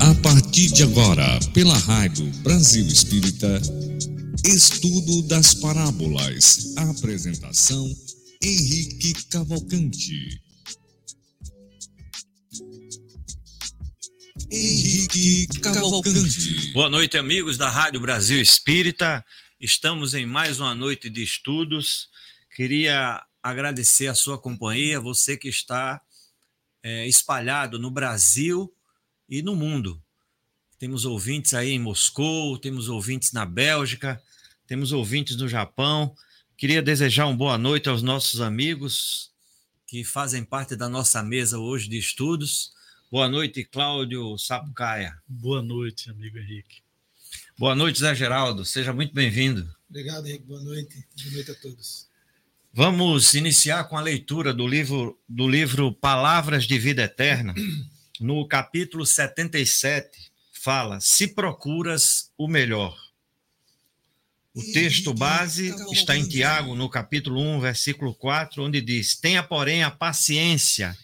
A partir de agora, pela Rádio Brasil Espírita, Estudo das Parábolas. Apresentação: Henrique Cavalcante. Henrique Cavalcante. Boa noite, amigos da Rádio Brasil Espírita. Estamos em mais uma noite de estudos. Queria agradecer a sua companhia, você que está é, espalhado no Brasil e no mundo. Temos ouvintes aí em Moscou, temos ouvintes na Bélgica, temos ouvintes no Japão. Queria desejar uma boa noite aos nossos amigos que fazem parte da nossa mesa hoje de estudos. Boa noite, Cláudio Sapucaia. Boa noite, amigo Henrique. Boa noite, Zé Geraldo. Seja muito bem-vindo. Obrigado, Henrique. Boa noite. Boa noite a todos. Vamos iniciar com a leitura do livro, do livro Palavras de Vida Eterna. No capítulo 77, fala: Se procuras o melhor. O texto base está em Tiago, no capítulo 1, versículo 4, onde diz: Tenha, porém, a paciência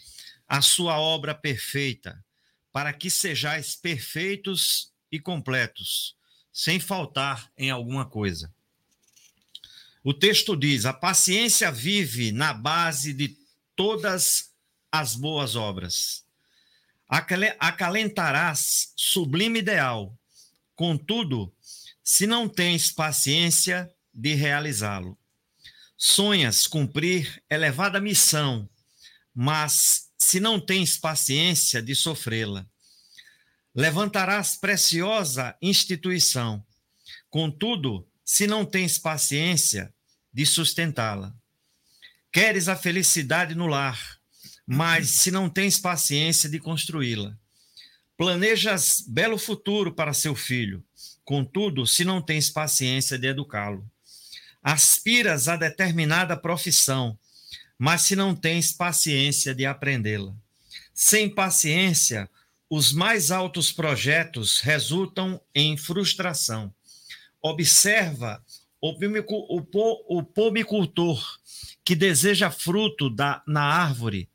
a sua obra perfeita, para que sejais perfeitos e completos, sem faltar em alguma coisa. O texto diz: a paciência vive na base de todas as boas obras. Acalentarás sublime ideal, contudo, se não tens paciência de realizá-lo. Sonhas cumprir elevada missão, mas se não tens paciência de sofrê-la. Levantarás preciosa instituição, contudo, se não tens paciência de sustentá-la. Queres a felicidade no lar, mas se não tens paciência de construí-la. Planejas belo futuro para seu filho, contudo, se não tens paciência de educá-lo. Aspiras a determinada profissão, mas se não tens paciência de aprendê-la. Sem paciência, os mais altos projetos resultam em frustração. Observa o, pomicultor que deseja fruto da, na árvore.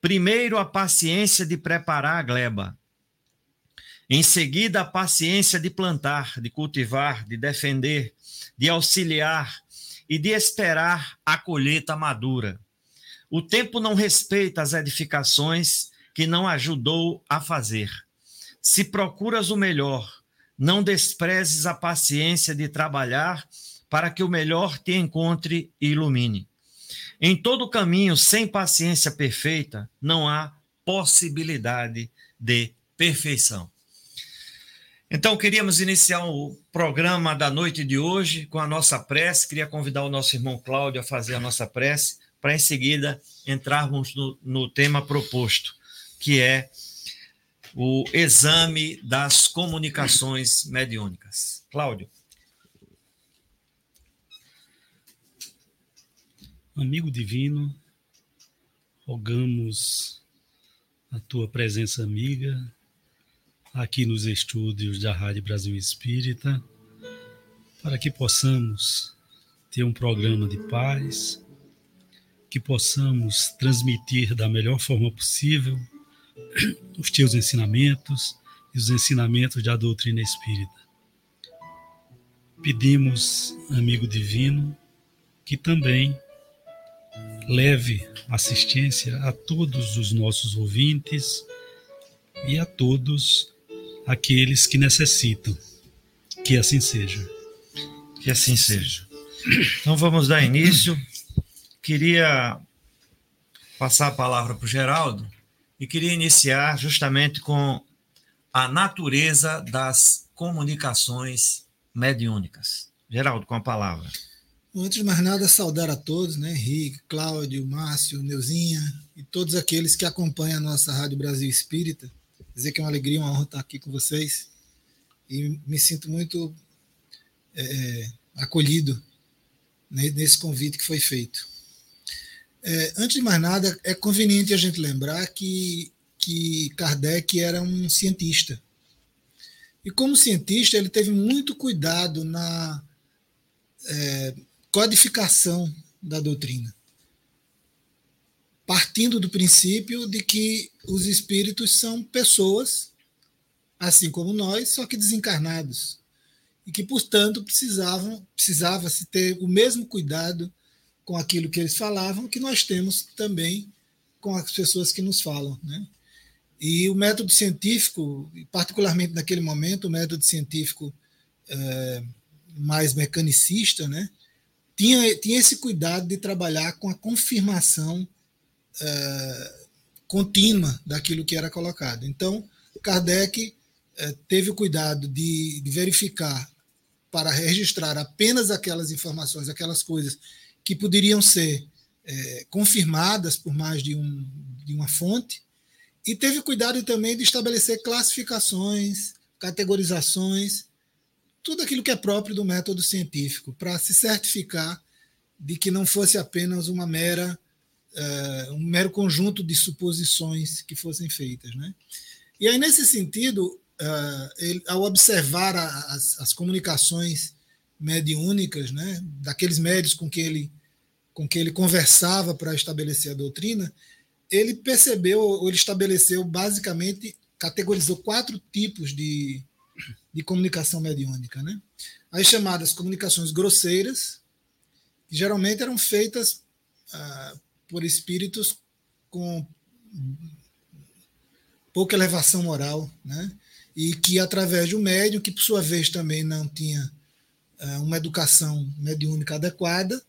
Primeiro, a paciência de preparar a gleba. Em seguida, a paciência de plantar, de cultivar, de defender, de auxiliar, e de esperar a colheita madura. O tempo não respeita as edificações que não ajudou a fazer. Se procuras o melhor, não desprezes a paciência de trabalhar para que o melhor te encontre e ilumine. Em todo caminho, sem paciência perfeita, não há possibilidade de perfeição. Então, queríamos iniciar o programa da noite de hoje com a nossa prece. Queria convidar o nosso irmão Cláudio a fazer a nossa prece, para em seguida entrarmos no, no tema proposto, que é o exame das comunicações mediúnicas. Cláudio. Amigo divino, rogamos a tua presença amiga aqui nos estúdios da Rádio Brasil Espírita, para que possamos ter um programa de paz, que possamos transmitir da melhor forma possível os teus ensinamentos e os ensinamentos da doutrina espírita. Pedimos, amigo divino, que também leve assistência a todos os nossos ouvintes e a todos aqueles que necessitam. Que assim seja. Que assim seja. Então vamos dar início. Queria passar a palavra para o Geraldo e queria iniciar justamente com a natureza das comunicações mediúnicas. Geraldo, com a palavra. Antes de mais nada, saudar a todos, né? Henrique, Cláudio, Márcio, Neuzinha e todos aqueles que acompanham a nossa Rádio Brasil Espírita dizer que é uma alegria, uma honra estar aqui com vocês e me sinto muito é, acolhido nesse convite que foi feito. É, antes de mais nada, é conveniente a gente lembrar que, que Kardec era um cientista. E como cientista, ele teve muito cuidado na é, codificação da doutrina. partindo do princípio de que os espíritos são pessoas, assim como nós, só que desencarnados. E que, portanto, precisavam, precisava se ter o mesmo cuidado com aquilo que eles falavam que nós temos também com as pessoas que nos falam. Né? E o método científico, particularmente naquele momento, o método científico é, mais mecanicista, né, tinha, tinha esse cuidado de trabalhar com a confirmação é, contínua daquilo que era colocado. Então, Kardec é, teve o cuidado de, de verificar para registrar apenas aquelas informações, aquelas coisas que poderiam ser é, confirmadas por mais de, um, de uma fonte, e teve cuidado também de estabelecer classificações, categorizações, tudo aquilo que é próprio do método científico, para se certificar de que não fosse apenas uma mera uh, um mero conjunto de suposições que fossem feitas, né? E aí nesse sentido, uh, ele, ao observar as, as comunicações mediúnicas, né, daqueles médios com que ele com que ele conversava para estabelecer a doutrina, ele percebeu, ou ele estabeleceu basicamente, categorizou quatro tipos de, de comunicação mediúnica. Né? As chamadas comunicações grosseiras, que geralmente eram feitas ah, por espíritos com pouca elevação moral, né? e que através um médium, que por sua vez também não tinha uma educação mediúnica adequada,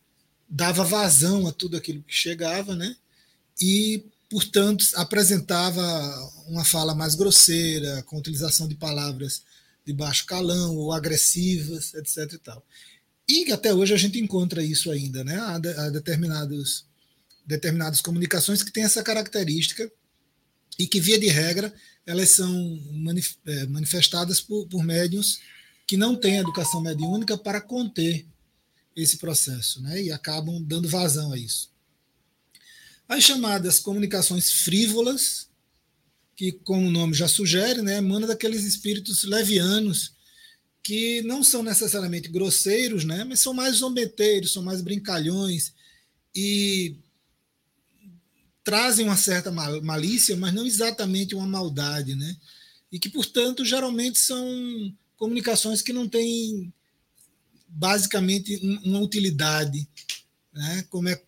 dava vazão a tudo aquilo que chegava, né? E, portanto, apresentava uma fala mais grosseira, com utilização de palavras de baixo calão ou agressivas, etc. E, tal. e até hoje a gente encontra isso ainda, né? Há, de, há determinados, determinadas comunicações que têm essa característica e que, via de regra, elas são é, manifestadas por, por médiums que não têm educação mediúnica para conter esse processo, né? E acabam dando vazão a isso. As chamadas comunicações frívolas, que, como o nome já sugere, né, emana daqueles espíritos levianos que não são necessariamente grosseiros, né, mas são mais zombeteiros, são mais brincalhões e trazem uma certa malícia, mas não exatamente uma maldade, né? E que, portanto, geralmente são comunicações que não têm basicamente uma utilidade, né, como é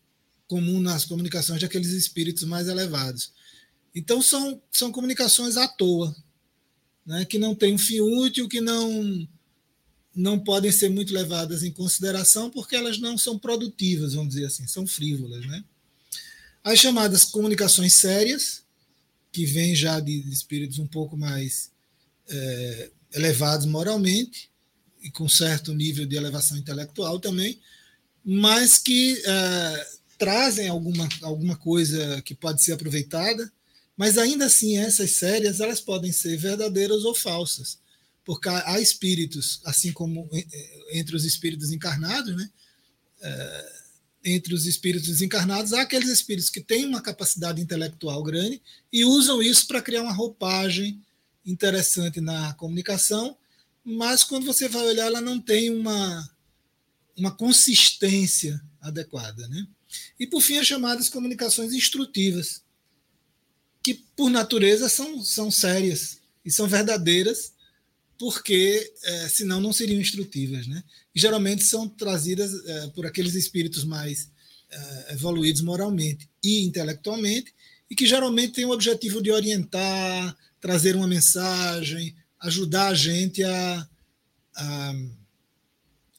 comum nas comunicações daqueles espíritos mais elevados. Então são, são comunicações à toa, né, que não têm um fim útil, que não não podem ser muito levadas em consideração porque elas não são produtivas, vamos dizer assim, são frívolas, né? As chamadas comunicações sérias, que vêm já de, espíritos um pouco mais é, elevados moralmente, e com certo nível de elevação intelectual também, mas que é, trazem alguma, alguma coisa que pode ser aproveitada, mas ainda assim essas séries elas podem ser verdadeiras ou falsas, porque há espíritos, assim como entre os espíritos encarnados, né? É, entre os espíritos desencarnados, há aqueles espíritos que têm uma capacidade intelectual grande e usam isso para criar uma roupagem interessante na comunicação mas quando você vai olhar, ela não tem uma, uma consistência adequada. Né? E, por fim, as chamadas comunicações instrutivas, que, por natureza, são, são sérias e são verdadeiras, porque é, senão não seriam instrutivas. Né? E, geralmente são trazidas é, por aqueles espíritos mais é, evoluídos moralmente e intelectualmente, e que geralmente têm o objetivo de orientar, trazer uma mensagem, ajudar a gente a, a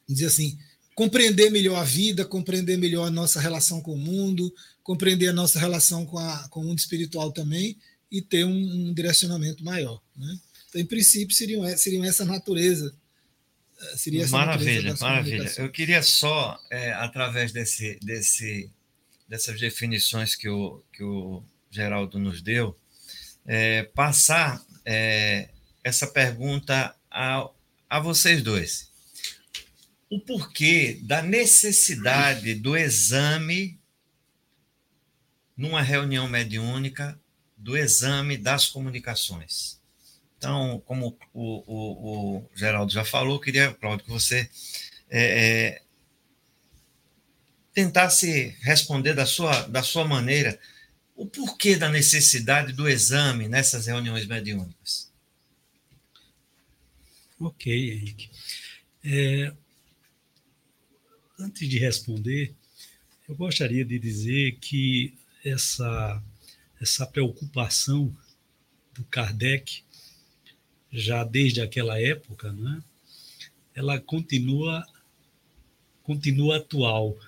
dizer assim, compreender melhor a vida, compreender melhor a nossa relação com o mundo, compreender a nossa relação com, a, com o mundo espiritual também e ter um, um direcionamento maior. Né? Então, em princípio, seriam, seriam essa natureza. Eh, seria essa maravilha, natureza maravilha. Eu queria só, é, através desse, desse, dessas definições que o, que o Geraldo nos deu, é, passar é, essa pergunta a, a vocês dois. O porquê da necessidade do exame numa reunião mediúnica, do exame das comunicações. Então, como o, o, o Geraldo já falou, queria, Cláudio, que você é, é, tentasse responder da sua, da sua maneira o porquê da necessidade do exame nessas reuniões mediúnicas? Ok, Henrique. É, antes de responder, eu gostaria de dizer que essa, essa preocupação do Kardec, já desde aquela época, né, ela continua, continua atual,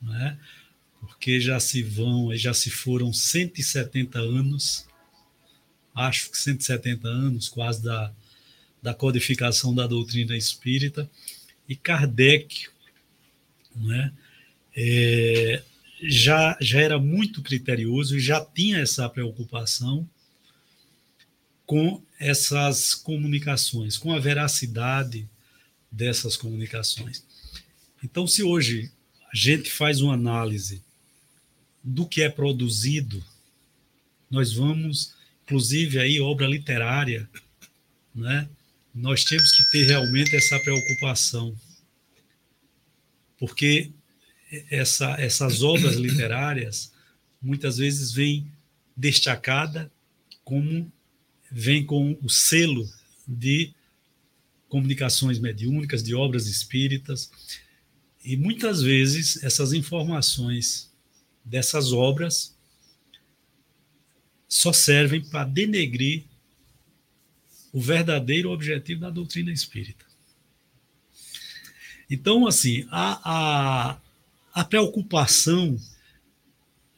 né, porque já se vão, já se foram 170 anos, acho que 170 anos, quase da, da codificação da doutrina espírita, e Kardec, né, é, já, já era muito criterioso e já tinha essa preocupação com essas comunicações, com a veracidade dessas comunicações. Então, se hoje a gente faz uma análise do que é produzido, nós vamos, inclusive aí obra literária, né? Nós temos que ter realmente essa preocupação, porque essa, essas obras literárias muitas vezes vêm destacada como vem com o selo de comunicações mediúnicas, de obras espíritas, e muitas vezes essas informações dessas obras só servem para denegrir o verdadeiro objetivo da doutrina espírita. Então, assim, a, a, a preocupação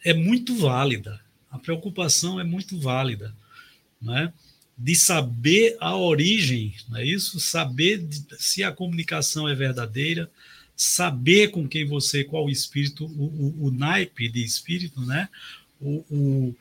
é muito válida. A preocupação é muito válida, né? de saber a origem, não é isso? Saber se a comunicação é verdadeira, saber com quem você, qual o espírito, o, o, o naipe de espírito, né? O, o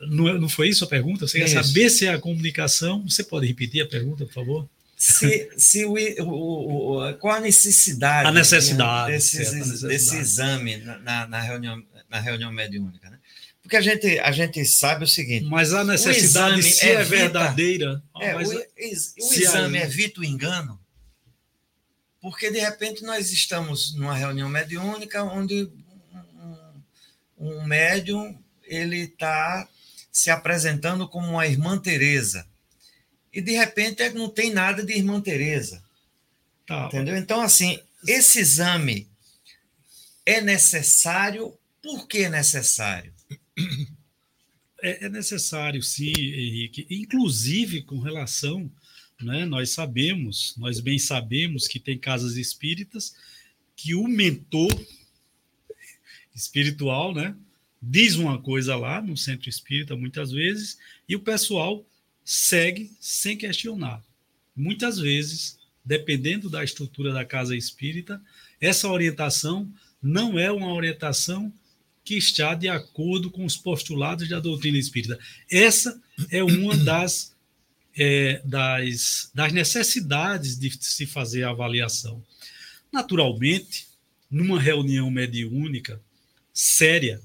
não, é, não foi isso a pergunta? Você quer saber se é a comunicação? Você pode repetir a pergunta, por favor? Se, se o, qual a necessidade, a necessidade né, desse, necessidade. desse exame na, na, reunião, na reunião mediúnica? Né? Porque a gente, a gente sabe o seguinte. Mas a necessidade, se é, evita, verdadeira. É, o, o exame evita o engano, porque de repente nós estamos numa reunião mediúnica onde um, um médium ele está se apresentando como uma irmã Teresa e de repente não tem nada de irmã Teresa. Tá. Entendeu? Então, assim, esse exame é necessário. Por que necessário? É, é necessário, sim, Henrique. Inclusive com relação, né, nós sabemos, nós bem sabemos que tem casas espíritas que o mentor espiritual, né, diz uma coisa lá no centro espírita muitas vezes e o pessoal segue sem questionar. Muitas vezes, dependendo da estrutura da casa espírita, essa orientação não é uma orientação que está de acordo com os postulados da doutrina espírita. Essa é uma das, é, das, das necessidades de se fazer a avaliação. Naturalmente, numa reunião mediúnica séria,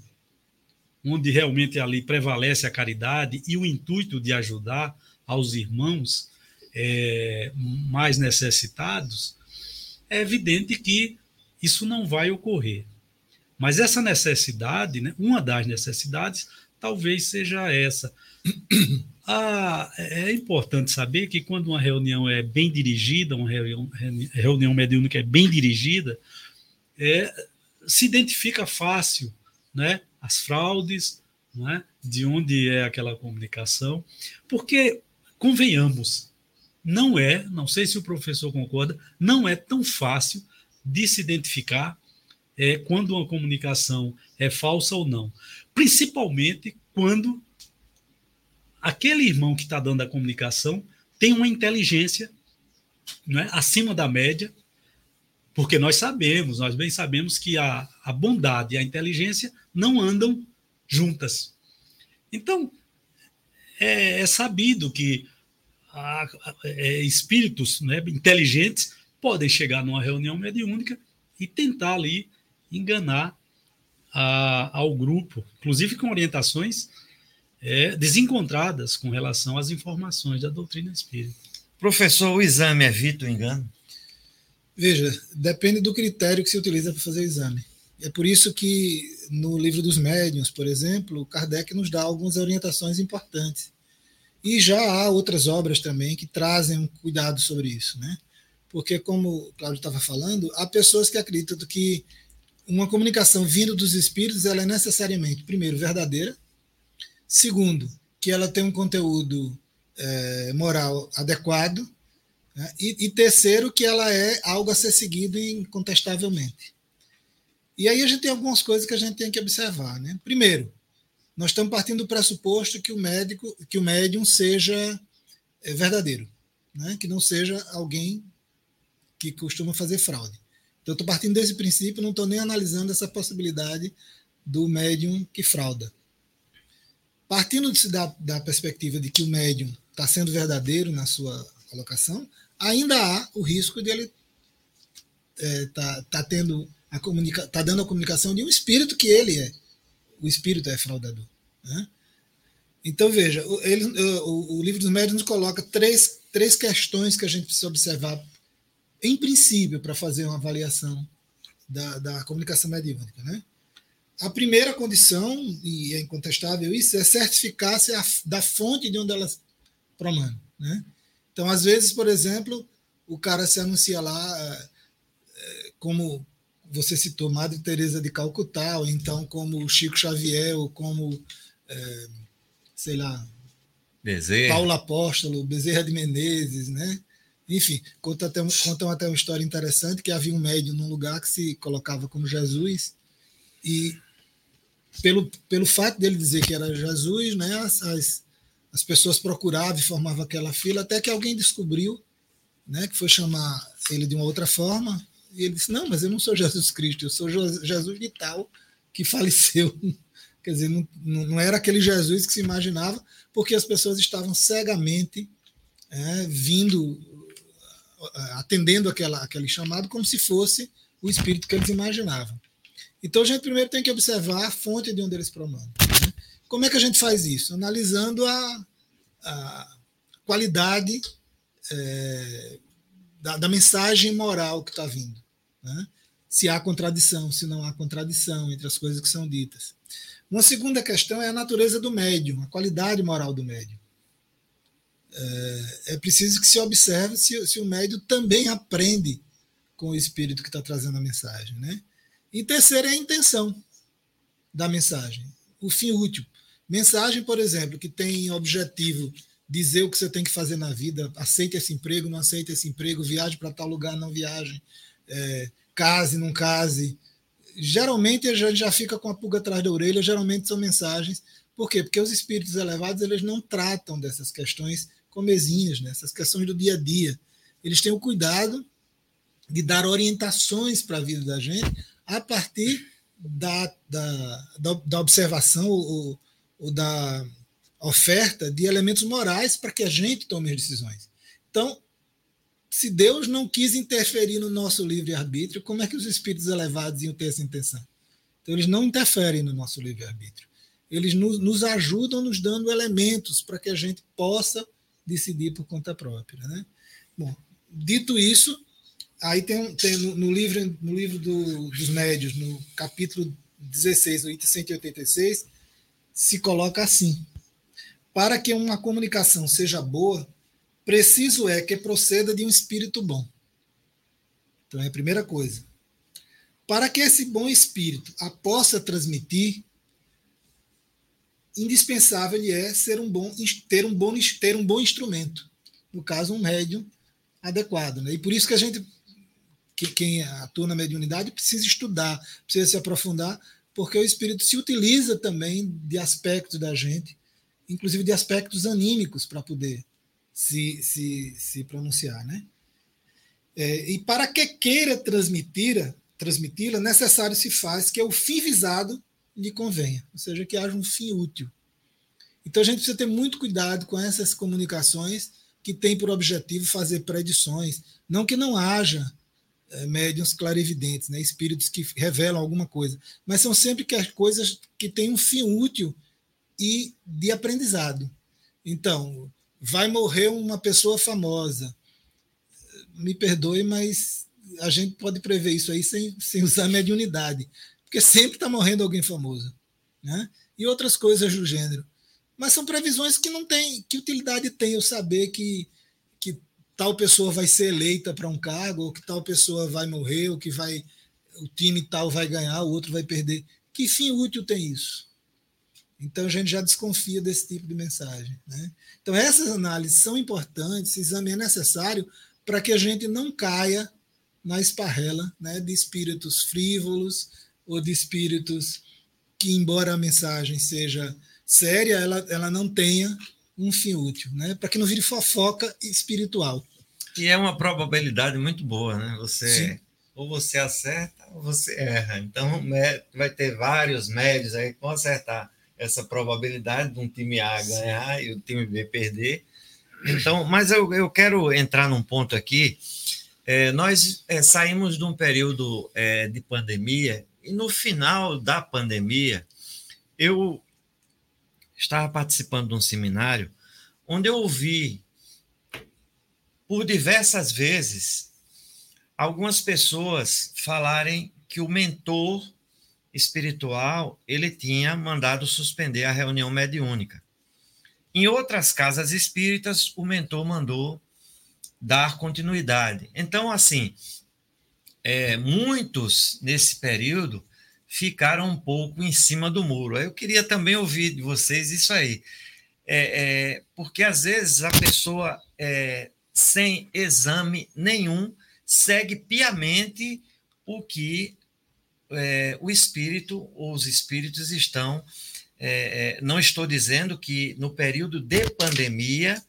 onde realmente ali prevalece a caridade e o intuito de ajudar aos irmãos é, mais necessitados, é evidente que isso não vai ocorrer. Mas essa necessidade, né, uma das necessidades, talvez seja essa. Ah, é importante saber que quando uma reunião é bem dirigida, uma reunião, reunião mediúnica é bem dirigida, é, se identifica fácil né, as fraudes, né, de onde é aquela comunicação, porque, convenhamos, não é, não sei se o professor concorda, não é tão fácil de se identificar é, quando uma comunicação é falsa ou não. Principalmente quando aquele irmão que está dando a comunicação tem uma inteligência é, acima da média, porque nós sabemos, nós bem sabemos que a, a bondade e a inteligência não andam juntas. Então, é, é sabido que a, a, é, espíritos né, inteligentes podem chegar numa reunião mediúnica e tentar ali enganar ao grupo, inclusive com orientações é, desencontradas com relação às informações da doutrina espírita. Professor, o exame evita o engano? Veja, depende do critério que se utiliza para fazer o exame. É por isso que no livro dos médiuns, por exemplo, Kardec nos dá algumas orientações importantes. E já há outras obras também que trazem um cuidado sobre isso, né? Porque, como o Cláudio estava falando, há pessoas que acreditam que uma comunicação vindo dos espíritos ela é necessariamente, primeiro, verdadeira, segundo, que ela tem um conteúdo é, moral adequado, né? e, e, terceiro, que ela é algo a ser seguido incontestavelmente. E aí a gente tem algumas coisas que a gente tem que observar. Né? Primeiro, nós estamos partindo do pressuposto que o médico, que o médium seja é, verdadeiro, né? que não seja alguém que costuma fazer fraude. Então, estou partindo desse princípio, não estou nem analisando essa possibilidade do médium que frauda. Partindo da, da perspectiva de que o médium está sendo verdadeiro na sua colocação, ainda há o risco de ele é, tá, tá tendo a comunica tá dando a comunicação de um espírito que ele é. O espírito é fraudador. Né? Então, veja, ele, o, o, livro dos médiuns nos coloca três, três questões que a gente precisa observar em princípio, para fazer uma avaliação da, da comunicação mediúnica. Né? A primeira condição, e é incontestável isso, é certificar-se da fonte de onde elas promanam. Né? Então, às vezes, por exemplo, o cara se anuncia lá é, como você citou Madre Teresa de Calcutá, ou então como Chico Xavier, ou como, é, sei lá, Bezerra. Paulo Apóstolo, Bezerra de Menezes, né? Enfim, contam até, contam até uma história interessante que havia um médium num lugar que se colocava como Jesus e pelo, pelo fato dele dizer que era Jesus, né, as, as, as pessoas procuravam e formavam aquela fila até que alguém descobriu, né, que foi chamar ele de uma outra forma e ele disse, não, mas eu não sou Jesus Cristo, eu sou Jesus de tal que faleceu. Quer dizer, não, não era aquele Jesus que se imaginava, porque as pessoas estavam cegamente é, vindo atendendo aquela, aquele chamado como se fosse o espírito que eles imaginavam. Então a gente primeiro tem que observar a fonte de onde eles promanam. Né? Como é que a gente faz isso? Analisando a, a qualidade é, da, da, mensagem moral que está vindo. Né? Se há contradição, se não há contradição entre as coisas que são ditas. Uma segunda questão é a natureza do médium, a qualidade moral do médium. É, é preciso que se observe se, se o médium também aprende com o espírito que está trazendo a mensagem. Né? E terceiro é a intenção da mensagem, o fim útil. Mensagem, por exemplo, que tem objetivo dizer o que você tem que fazer na vida, aceita esse emprego, não aceita esse emprego, viaje para tal lugar, não viaje, é, case, não case. Geralmente a gente já fica com a pulga atrás da orelha, geralmente são mensagens. Por quê? Porque os espíritos elevados eles não tratam dessas questões comezinhas, né? essas questões do dia a dia. Eles têm o cuidado de dar orientações para a vida da gente a partir da, da, da, da observação ou, ou, da oferta de elementos morais para que a gente tome as decisões. Então, se Deus não quis interferir no nosso livre-arbítrio, como é que os espíritos elevados iam ter essa intenção? Então, eles não interferem no nosso livre-arbítrio. Eles nos, nos ajudam nos dando elementos para que a gente possa decidir por conta própria. Né? Bom, dito isso, aí tem, tem no, no, livro, no livro do, dos médios, no capítulo 16, o item 186, se coloca assim: para que uma comunicação seja boa, preciso é que proceda de um espírito bom. Então é a primeira coisa. Para que esse bom espírito a possa transmitir, indispensável é ser um bom, ter, um bom, ter um bom instrumento. No caso, um médium adequado. Né? E por isso que a gente, que, quem atua na mediunidade, precisa estudar, precisa se aprofundar, porque o espírito se utiliza também de aspectos da gente, inclusive de aspectos anímicos, para poder se, se, se pronunciar. Né? É, e para que queira transmitir, transmiti-la, necessário se faz que é o fim visado lhe convenha, ou seja, que haja um fim útil. Então a gente precisa ter muito cuidado com essas comunicações que têm por objetivo fazer predições, não que não haja médiums clarividentes, né, espíritos que revelam alguma coisa, mas são sempre que as coisas que têm um fim útil e de aprendizado. Então, vai morrer uma pessoa famosa. Me perdoe, mas a gente pode prever isso aí sem, sem usar mediunidade. porque sempre está morrendo alguém famoso, né? E outras coisas do gênero. Mas são previsões que não tem, que utilidade tem eu saber que, que tal pessoa vai ser eleita para um cargo, ou que tal pessoa vai morrer, ou que vai o time tal vai ganhar, o outro vai perder. Que fim útil tem isso? Então a gente já desconfia desse tipo de mensagem. Né? Então essas análises são importantes, esse exame é necessário para que a gente não caia na esparrela né, de espíritos frívolos ou de espíritos que, embora a mensagem seja séria, ela, ela não tenha um fim útil, né? para que não vire fofoca espiritual. E é uma probabilidade muito boa, né? Você Sim. ou você acerta ou você erra. Então vai ter vários médios aí que vão acertar essa probabilidade de um time A ganhar e o time B perder. Então, mas eu, eu quero entrar num ponto aqui. É, nós é, saímos de um período é, de pandemia e no final da pandemia eu estava participando de um seminário onde eu ouvi por diversas vezes algumas pessoas falarem que o mentor espiritual ele tinha mandado suspender a reunião mediúnica. Em outras casas espíritas, o mentor mandou dar continuidade. Então, assim, é, muitos nesse período ficaram um pouco em cima do muro. Eu queria também ouvir de vocês isso aí, é, é, porque às vezes a pessoa é, sem exame nenhum segue piamente o que é, o espírito ou os espíritos estão. É, é, não estou dizendo que no período de pandemia,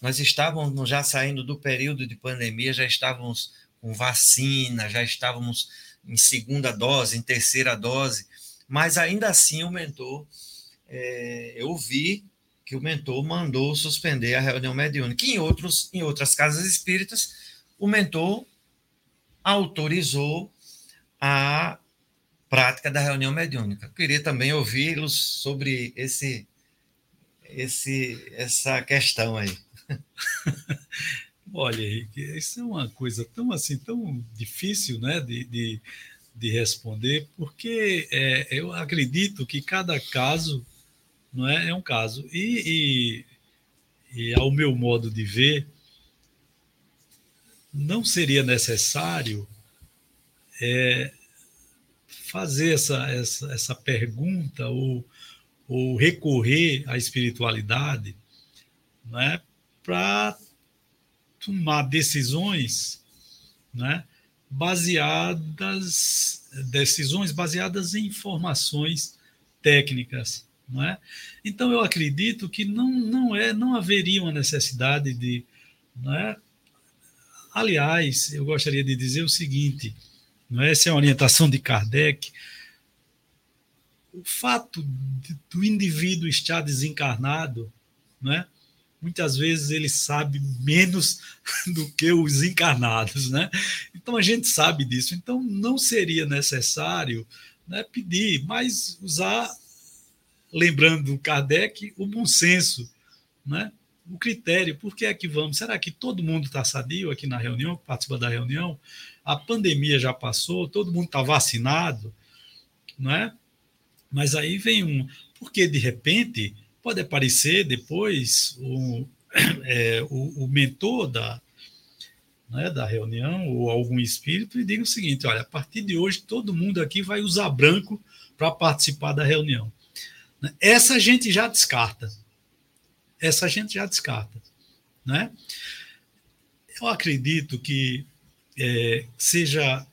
nós estávamos já saindo do período de pandemia, já estávamos com vacina, já estávamos em segunda dose, em terceira dose, mas ainda assim o mentor, é, eu vi que o mentor mandou suspender a reunião mediúnica. Em, outros, em outras casas espíritas, o mentor autorizou a prática da reunião mediúnica. Queria também ouvi-los sobre esse, esse, essa questão aí. Olha, isso é uma coisa tão assim, tão difícil né, de, de, de responder, porque é, eu acredito que cada caso não é, é um caso. E, e, e, ao meu modo de ver, não seria necessário é, fazer essa, essa, essa pergunta ou, ou recorrer à espiritualidade né, para tomar decisões né, baseadas decisões baseadas em informações técnicas não é? então eu acredito que não não é não haveria uma necessidade de não é? aliás eu gostaria de dizer o seguinte não é? Essa é a orientação de Kardec. O fato de, do indivíduo estar desencarnado, não é? Muitas vezes ele sabe menos do que os encarnados, né? Então a gente sabe disso. Então não seria necessário né, pedir, mas usar, lembrando Kardec, o bom senso, né? O critério, por que é que vamos? Será que todo mundo está sadio aqui na reunião, participa da reunião? a pandemia já passou, todo mundo está vacinado, não é? Mas aí vem um. Porque, de repente, pode aparecer depois o, é, o, o, mentor da, né, da reunião ou algum espírito e diga o seguinte: olha, a partir de hoje todo mundo aqui vai usar branco para participar da reunião. Essa a gente já descarta. Essa a gente já descarta. Né? Eu acredito que é, seja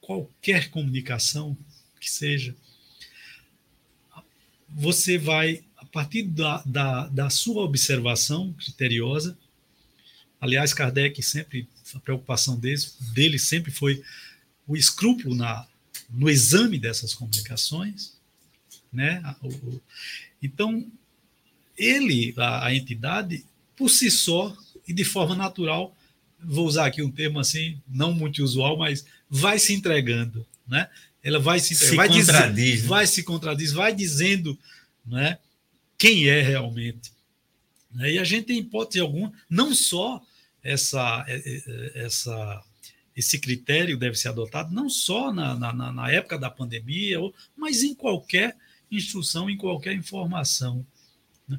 qualquer comunicação que seja, você vai, a partir da, da, da sua observação criteriosa, aliás, Kardec sempre, a preocupação dele, dele sempre foi o escrúpulo na, no exame dessas comunicações, né? Então, ele, a, a entidade, por si só e de forma natural, vou usar aqui um termo assim, não muito usual, mas vai se entregando, né? Ela vai se, se vai contradiz, dizer, né? vai se contradiz, vai dizendo, né? Quem é realmente. Né? E a gente tem hipótese alguma, não só essa é, é, essa esse critério deve ser adotado não só na, na, na época da pandemia, mas em qualquer instrução, em qualquer informação. Né?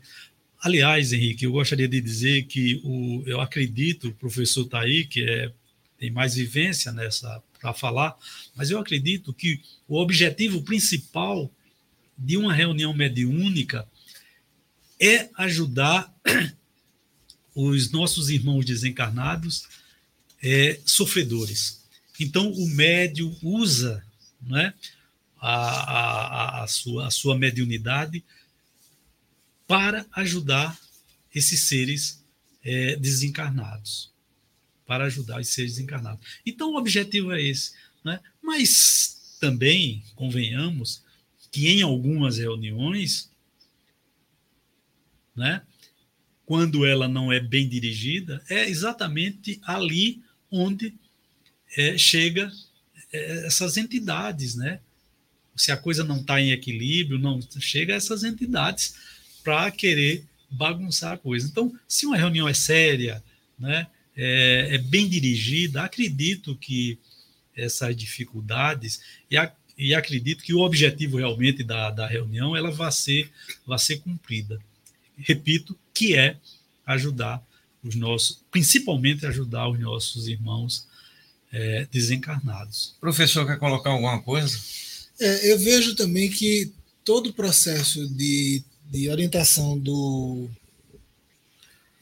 Aliás, Henrique, eu gostaria de dizer que o, eu acredito, o professor está aí, que é, tem mais vivência nessa para falar, mas eu acredito que o objetivo principal de uma reunião mediúnica é ajudar os nossos irmãos desencarnados é, sofredores. Então, o médium usa né, a, a, a, sua, a sua mediunidade para ajudar esses seres é, desencarnados. Para ajudar os seres desencarnados. Então, o objetivo é esse. Né? Mas também, convenhamos, que em algumas reuniões, né, quando ela não é bem dirigida, é exatamente ali onde é, chega é, essas entidades, né? Se a coisa não está em equilíbrio, não chega essas entidades para querer bagunçar a coisa. Então, se uma reunião é séria, né, é, é bem dirigida, acredito que essas dificuldades e, a, e acredito que o objetivo realmente da, da reunião ela vai ser, vai ser cumprida. Repito, que é ajudar os nossos, principalmente ajudar os nossos irmãos é, desencarnados. Professor, quer colocar alguma coisa? É, eu vejo também que todo o processo de de orientação do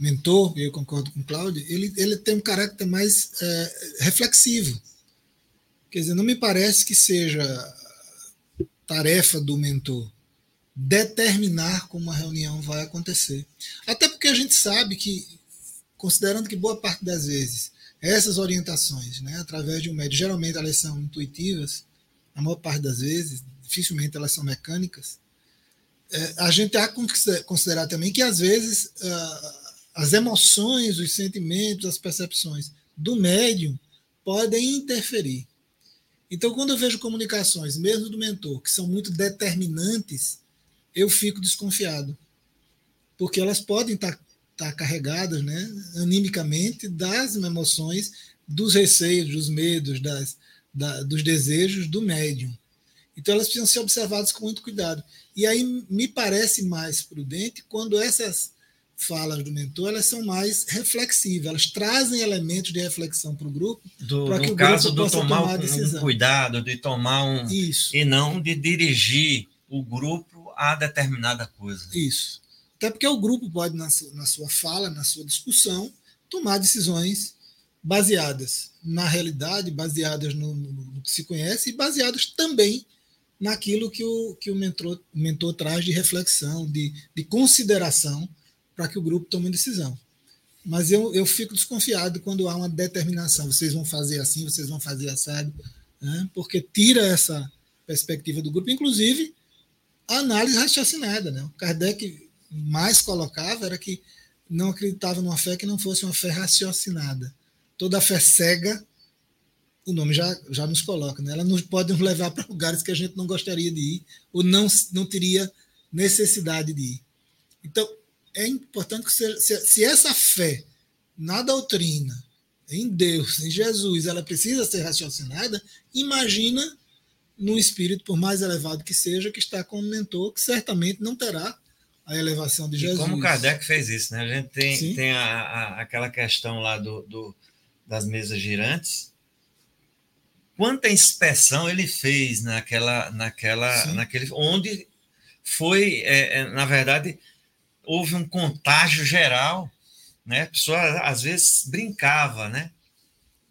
mentor, eu concordo com o Cláudio, ele, ele tem um caráter mais é, reflexivo. Quer dizer, não me parece que seja tarefa do mentor determinar como uma reunião vai acontecer. Até porque a gente sabe que, considerando que boa parte das vezes essas orientações, né, através de um médio, geralmente elas são intuitivas, a maior parte das vezes, dificilmente elas são mecânicas, é, a gente há que considerar também que, às vezes, as emoções, os sentimentos, as percepções do médium podem interferir. Então, quando eu vejo comunicações, mesmo do mentor, que são muito determinantes, eu fico desconfiado. Porque elas podem estar, estar carregadas né, animicamente das emoções, dos receios, dos medos, das, da, dos desejos do médium. Então, elas precisam ser observadas com muito cuidado. E aí me parece mais prudente quando essas falas do mentor elas são mais reflexivas, elas trazem elementos de reflexão para o grupo. Do, para que o caso grupo do tomar, tomar um, cuidado, de tomar um. Isso. E não de dirigir o grupo a determinada coisa. Isso. Até porque o grupo pode, na sua, na sua fala, na sua discussão, tomar decisões baseadas na realidade, baseadas no, no, no que se conhece e baseadas também naquilo que o, que o mentor, o mentor traz de reflexão, de, de consideração para que o grupo tome decisão. Mas eu, eu fico desconfiado quando há uma determinação, vocês vão fazer assim, vocês vão fazer assado, né? porque tira essa perspectiva do grupo, inclusive a análise raciocinada. Né? O Kardec mais colocava era que não acreditava numa fé que não fosse uma fé raciocinada. Toda fé cega o nome já, já nos coloca, né? ela nos pode levar para lugares que a gente não gostaria de ir ou não, não teria necessidade de ir. Então, é importante que se, se, se essa fé na doutrina, em Deus, em Jesus, ela precisa ser raciocinada, imagina no espírito, por mais elevado que seja, que está como mentor, que certamente não terá a elevação de Jesus. E como Kardec fez isso, né? A gente tem, tem a, a, aquela questão lá do, do, das mesas girantes, quanta inspeção ele fez naquela, naquela, naquele, onde foi, é, é, na verdade, houve um contágio geral, né? A pessoa às vezes brincava, né?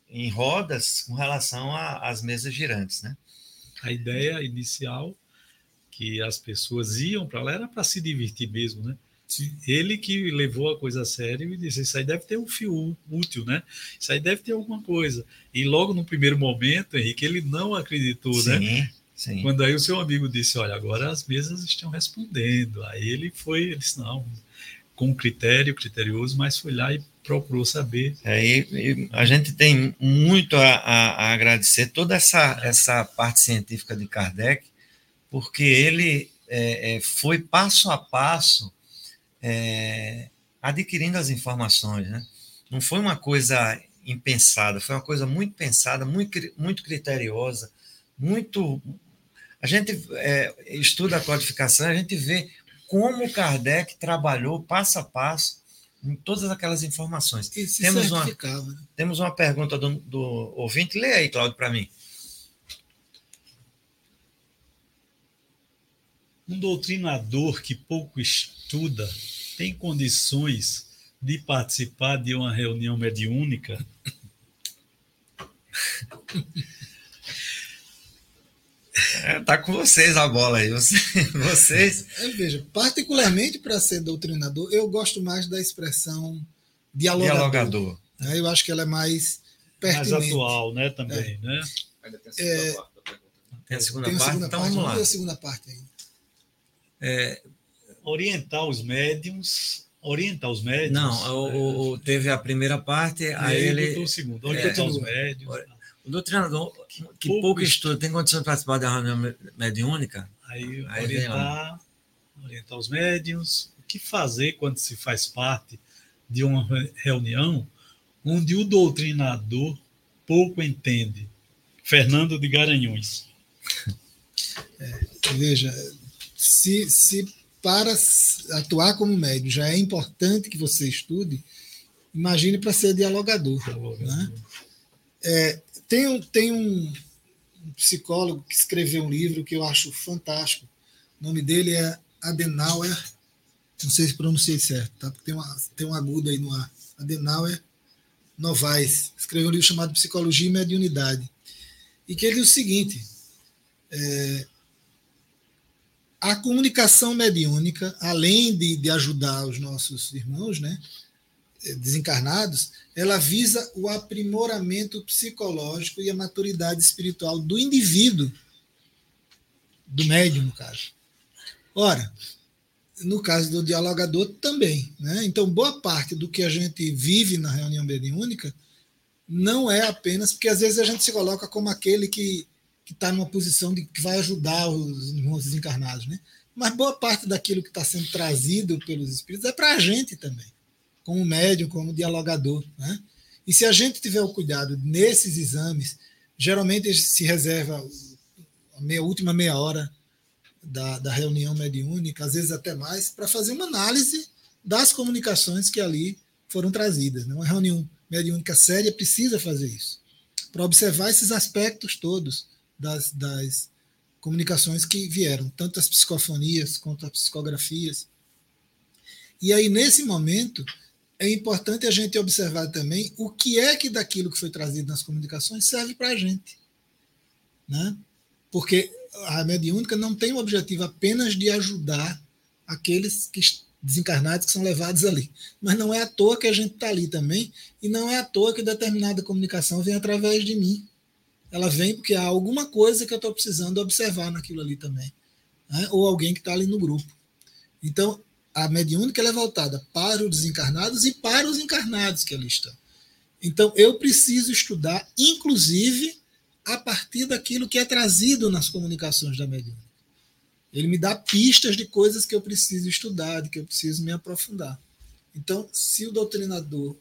Em rodas com relação às mesas girantes, né? A ideia inicial que as pessoas iam para lá era para se divertir mesmo, né? Ele que levou a coisa a sério e disse: Isso aí deve ter um fio útil, né? Isso aí deve ter alguma coisa. E logo no primeiro momento, Henrique, ele não acreditou, sim, né? Sim. Quando aí o seu amigo disse: Olha, agora as mesas estão respondendo. Aí ele foi, ele disse: Não, com critério, criterioso, mas foi lá e procurou saber. É, e, a gente tem muito a, a, a agradecer toda essa, essa parte científica de Kardec, porque ele é, é, foi passo a passo é, adquirindo as informações, né? Não foi uma coisa impensada, foi uma coisa muito pensada, muito, muito criteriosa, muito. A gente é, estuda a codificação, a gente vê como Kardec trabalhou passo a passo em todas aquelas informações. Temos uma, né? temos uma pergunta do, do ouvinte. Lê aí, Cláudio, para mim. Um doutrinador que pouco estuda tem condições de participar de uma reunião mediúnica? É, tá com vocês a bola aí. Vocês. É, veja, particularmente para ser doutrinador, eu gosto mais da expressão dialogador. dialogador. É, eu acho que ela é mais pertinente. Mais atual, né? Também, é. né? É, tem a segunda tem a parte. Segunda então parte, vamos lá. a segunda parte ainda. É, orientar os médiums orientar os médiums. Não, o, o, teve a primeira parte, e aí ele. o segundo, orientar é, os médiums. O doutrinador que, pouco, pouco estuda, tem condição de participar da reunião mediúnica? Aí, aí orientar, orientar os médiums. O que fazer quando se faz parte de uma reunião onde o doutrinador pouco entende? Fernando de Garanhuns. É, veja, se, se para atuar como médium já é importante que você estude, imagine para ser dialogador. Né? É, tem um, tem um psicólogo que escreveu um livro que eu acho fantástico. O nome dele é Adenauer, não sei se pronunciei certo, tá? tem, uma, tem um agudo aí no ar. Adenauer Novaes. Escreveu um livro chamado Psicologia e Mediunidade. E que ele diz o seguinte: é, a comunicação mediúnica, além de, de ajudar os nossos irmãos né, desencarnados, ela visa o aprimoramento psicológico e a maturidade espiritual do indivíduo, do médium, no caso. Ora, no caso do dialogador também. Né? Então, boa parte do que a gente vive na reunião mediúnica não é apenas porque às vezes a gente se coloca como aquele que que está numa posição de que vai ajudar os irmãos desencarnados, né? Mas boa parte daquilo que está sendo trazido pelos espíritos é para a gente também, como médium, como dialogador, né? E se a gente tiver o cuidado nesses exames, geralmente se reserva a meia, última meia hora da, da reunião mediúnica, às vezes até mais, para fazer uma análise das comunicações que ali foram trazidas. Né? Uma reunião mediúnica séria precisa fazer isso, para observar esses aspectos todos das, das comunicações que vieram, tanto as psicofonias quanto as psicografias. E aí, nesse momento, é importante a gente observar também o que é que daquilo que foi trazido nas comunicações serve para a gente. Né? Porque a mediúnica não tem o objetivo apenas de ajudar aqueles que desencarnados que são levados ali. Mas não é à toa que a gente está ali também, e não é à toa que determinada comunicação vem através de mim ela vem porque há alguma coisa que eu estou precisando observar naquilo ali também. Né? Ou alguém que está ali no grupo. Então, a mediúnica é voltada para os desencarnados e para os encarnados que ali estão. Então, eu preciso estudar, inclusive, a partir daquilo que é trazido nas comunicações da mediúnica. Ele me dá pistas de coisas que eu preciso estudar, de que eu preciso me aprofundar. Então, se o doutrinador,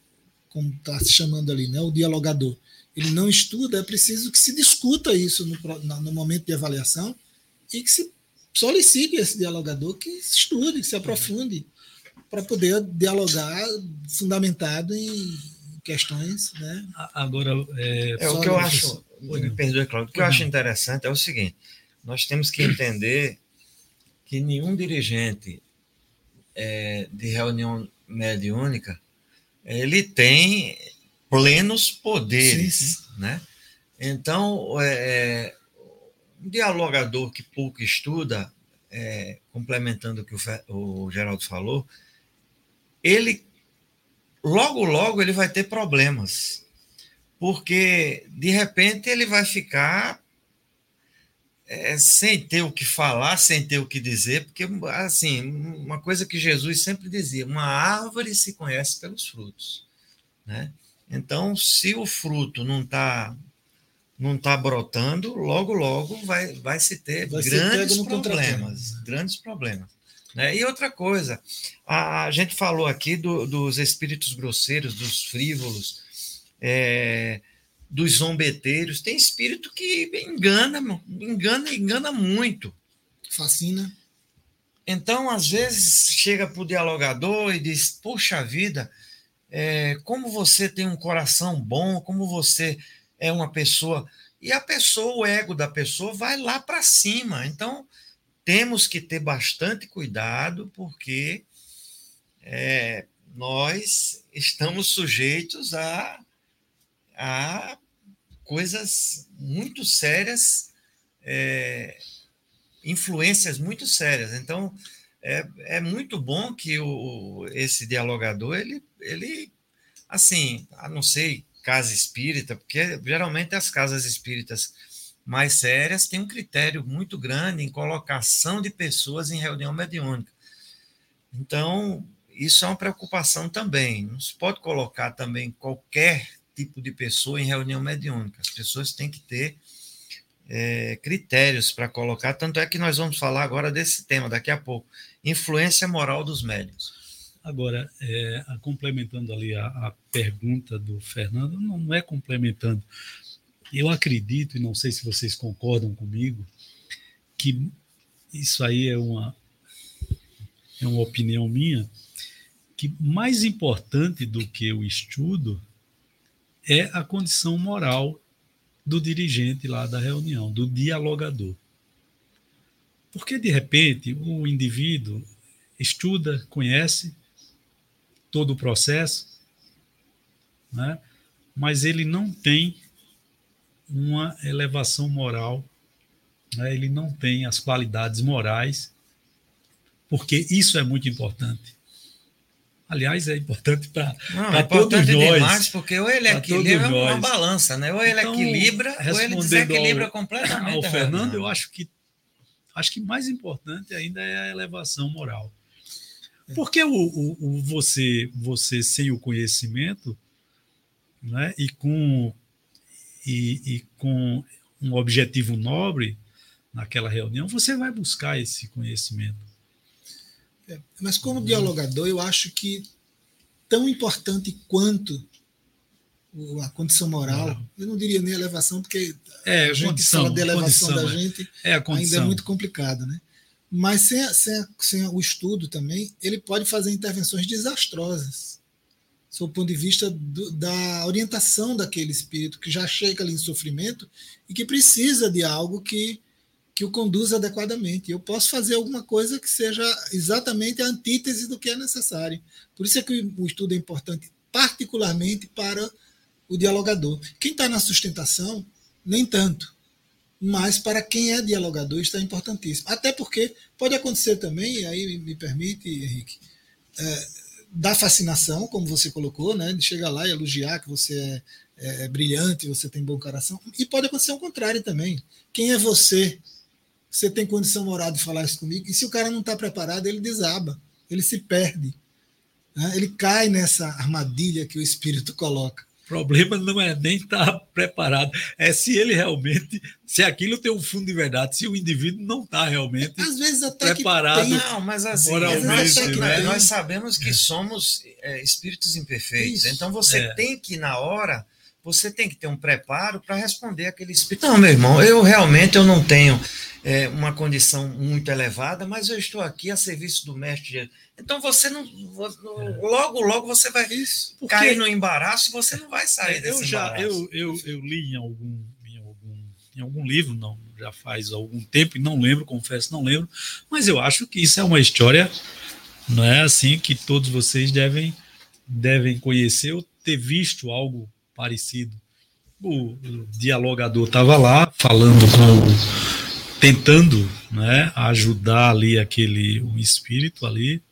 como está se chamando ali, né, o dialogador, ele não estuda, é preciso que se discuta isso no, no momento de avaliação e que se solicite esse dialogador que estude, que se aprofunde, para poder dialogar fundamentado em questões. Né? Agora, é, é o que eu acho, me perdoe, Claudio, o que eu acho interessante é o seguinte: nós temos que entender que nenhum dirigente é, de reunião mediúnica ele tem plenos poderes, sim, sim. né? Então, é, é, um dialogador que pouco estuda, é, complementando o que o, o Geraldo falou, ele logo logo ele vai ter problemas, porque de repente ele vai ficar é, sem ter o que falar, sem ter o que dizer, porque assim uma coisa que Jesus sempre dizia: uma árvore se conhece pelos frutos, né? Então, se o fruto não está não tá brotando, logo, logo vai, vai se ter vai grandes problemas. Grandes problemas. Né? E outra coisa, a, a gente falou aqui do, dos espíritos grosseiros, dos frívolos. é, dos zombeteiros. Tem espírito que engana, engana, engana muito. Fascina. Então, às vezes, chega para o dialogador e diz: Puxa vida, é, como você tem um coração bom, como você é uma pessoa. E a pessoa, o ego da pessoa, vai lá para cima. Então, temos que ter bastante cuidado, porque é, nós estamos sujeitos a, a coisas muito sérias, é, influências muito sérias. Então, é, é muito bom que o, esse dialogador, ele, ele, assim, a não sei, casa espírita, porque geralmente as casas espíritas mais sérias têm um critério muito grande em colocação de pessoas em reunião mediúnica. Então, isso é uma preocupação também. Não se pode colocar também qualquer tipo de pessoa em reunião mediúnica. As pessoas têm que ter é, critérios para colocar. Tanto é que nós vamos falar agora desse tema daqui a pouco: influência moral dos médios. Agora, é, complementando ali a, a, pergunta do Fernando, não, não é complementando. Eu acredito, e não sei se vocês concordam comigo, que isso aí é uma, é uma opinião minha, que mais importante do que o estudo é a condição moral do dirigente lá da reunião, do dialogador. Porque, de repente, o indivíduo estuda, conhece todo o processo, né? mas ele não tem uma elevação moral, né? ele não tem as qualidades morais, porque isso é muito importante. Aliás, é importante para é todos nós. demais, porque ou ele equilibra uma balança, né? Ou ele então, equilibra, ou ele desequilibra ao, completamente. Ao Fernando, eu acho que acho que mais importante ainda é a elevação moral. Porque o, o, o você, você sem o conhecimento, né, e com e, e com um objetivo nobre naquela reunião, você vai buscar esse conhecimento. É, mas como dialogador, eu acho que tão importante quanto a condição moral, eu não diria nem elevação, porque é, a gente condição, fala de elevação da é. gente é ainda é muito complicado, né? Mas sem, sem, sem o estudo também, ele pode fazer intervenções desastrosas, sob o ponto de vista do, da orientação daquele espírito que já chega ali em sofrimento e que precisa de algo que que o conduza adequadamente. Eu posso fazer alguma coisa que seja exatamente a antítese do que é necessário. Por isso é que o estudo é importante, particularmente para o dialogador. Quem está na sustentação, nem tanto. Mas para quem é dialogador, está importantíssimo. Até porque pode acontecer também, e aí me permite, Henrique, é, da fascinação, como você colocou, né, de chegar lá e elogiar que você é, é, é brilhante, você tem bom coração. E pode acontecer o contrário também. Quem é você você tem condição moral de falar isso comigo? E se o cara não está preparado, ele desaba, ele se perde. Né? Ele cai nessa armadilha que o espírito coloca. O problema não é nem estar tá preparado, é se ele realmente, se aquilo tem um fundo de verdade, se o indivíduo não está realmente Às vezes até preparado. Que tem, não, mas assim, moralmente, né? nós sabemos que é. somos é, espíritos imperfeitos. Isso. Então você é. tem que, na hora, você tem que ter um preparo para responder aquele espírito. Não, meu irmão, eu realmente eu não tenho é, uma condição muito elevada, mas eu estou aqui a serviço do mestre. Então você não. Logo, logo você vai Isso, porque... cair no embaraço você não vai sair é, desse eu já, eu, eu, eu li em algum, em algum, em algum livro, não, já faz algum tempo, e não lembro, confesso, não lembro, mas eu acho que isso é uma história, não é assim, que todos vocês devem, devem conhecer ou ter visto algo parecido. O, dialogador estava lá falando com tentando né, ajudar ali aquele um espírito ali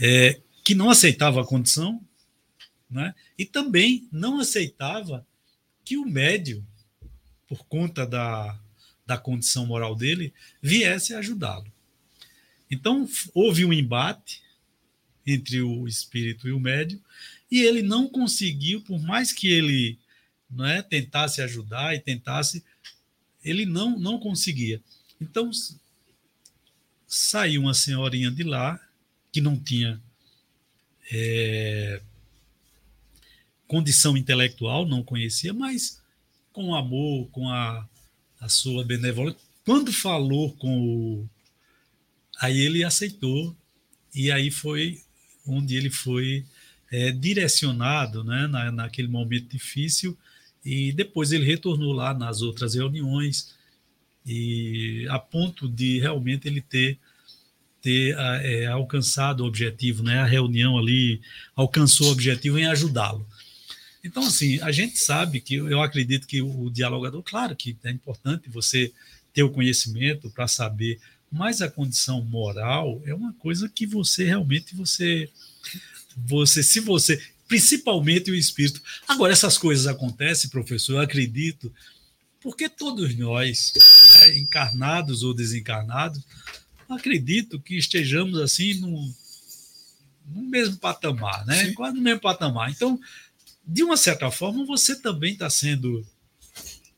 é, que não aceitava a condição né, e também não aceitava que o médio, por conta da, da condição moral dele, viesse ajudá-lo. Então houve um embate entre o espírito e o médio e ele não conseguiu, por mais que ele né, tentasse ajudar e tentasse, ele não, não conseguia. Então, saiu uma senhorinha de lá, que não tinha é, condição intelectual, não conhecia, mas com amor, com a, a sua benevolência. Quando falou com o. Aí ele aceitou, e aí foi onde ele foi é, direcionado né, na, naquele momento difícil, e depois ele retornou lá nas outras reuniões, e a ponto de realmente ele ter ter é, alcançado o objetivo, né? A reunião ali alcançou o objetivo em ajudá-lo. Então, assim, a gente sabe que eu acredito que o dialogador, claro que é importante você ter o conhecimento para saber, mas a condição moral é uma coisa que você realmente você você se você principalmente o espírito. Agora essas coisas acontecem, professor, eu acredito, porque todos nós, né, encarnados ou desencarnados, acredito que estejamos assim no, no mesmo patamar, né? Sim. Quase no mesmo patamar. Então, de uma certa forma, você também está sendo